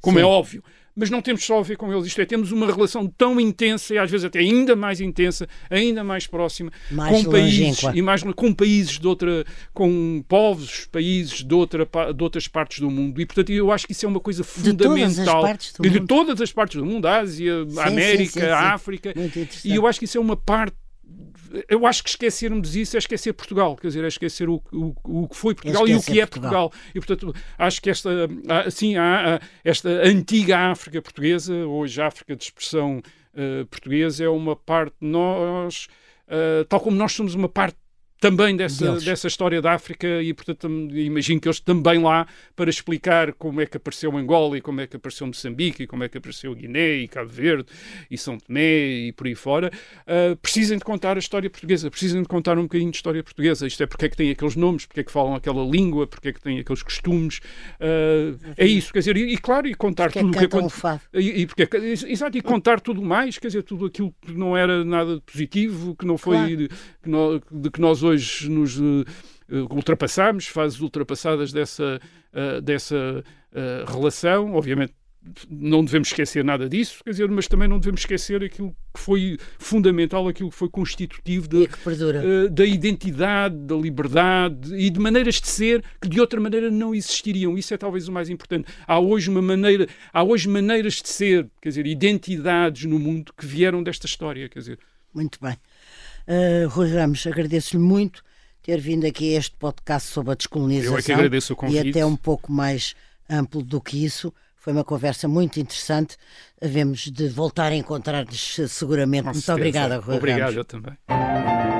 como é Sim. é óbvio, mas não temos só a ver com eles. Isto é, temos uma relação tão intensa e às vezes até ainda mais intensa, ainda mais próxima, mais com países e mais com países de outra, com povos, países de, outra, de outras partes do mundo. E portanto eu acho que isso é uma coisa fundamental. De todas as partes do mundo. De todas as partes do mundo, Ásia, sim, América, sim, sim, África. E eu acho que isso é uma parte eu acho que esquecermos isso é esquecer Portugal, quer dizer, é esquecer o, o, o que foi Portugal e o que é Portugal. Portugal. E, portanto, acho que esta, assim, esta antiga África portuguesa, hoje África de expressão uh, portuguesa, é uma parte de nós, uh, tal como nós somos uma parte também dessa, dessa história da África e, portanto, imagino que eles também lá para explicar como é que apareceu Angola e como é que apareceu Moçambique e como é que apareceu Guiné e Cabo Verde e São Tomé e por aí fora, uh, precisem de contar a história portuguesa, precisem de contar um bocadinho de história portuguesa. Isto é porque é que têm aqueles nomes, porque é que falam aquela língua, porque é que têm aqueles costumes. Uh, é isso, quer dizer, e, e claro, e contar porque tudo o que aconteceu. E, e, porque, é exato, e contar tudo mais, quer dizer, tudo aquilo que não era nada positivo, que não foi claro. de, que nós, de que nós hoje nos uh, ultrapassámos, fases ultrapassadas dessa, uh, dessa relação, obviamente não devemos esquecer nada disso, quer dizer, mas também não devemos esquecer aquilo que foi fundamental, aquilo que foi constitutivo de, uh, da identidade, da liberdade e de maneiras de ser que de outra maneira não existiriam. Isso é talvez o mais importante. Há hoje uma maneira, há hoje maneiras de ser, quer dizer, identidades no mundo que vieram desta história, quer dizer. Muito bem. Uh, Rui Ramos, agradeço-lhe muito ter vindo aqui a este podcast sobre a descolonização. Eu é que agradeço o convite. E até um pouco mais amplo do que isso. Foi uma conversa muito interessante. Havemos de voltar a encontrar-nos seguramente. Com muito certeza. obrigada, Rui Obrigado, Ramos. eu também.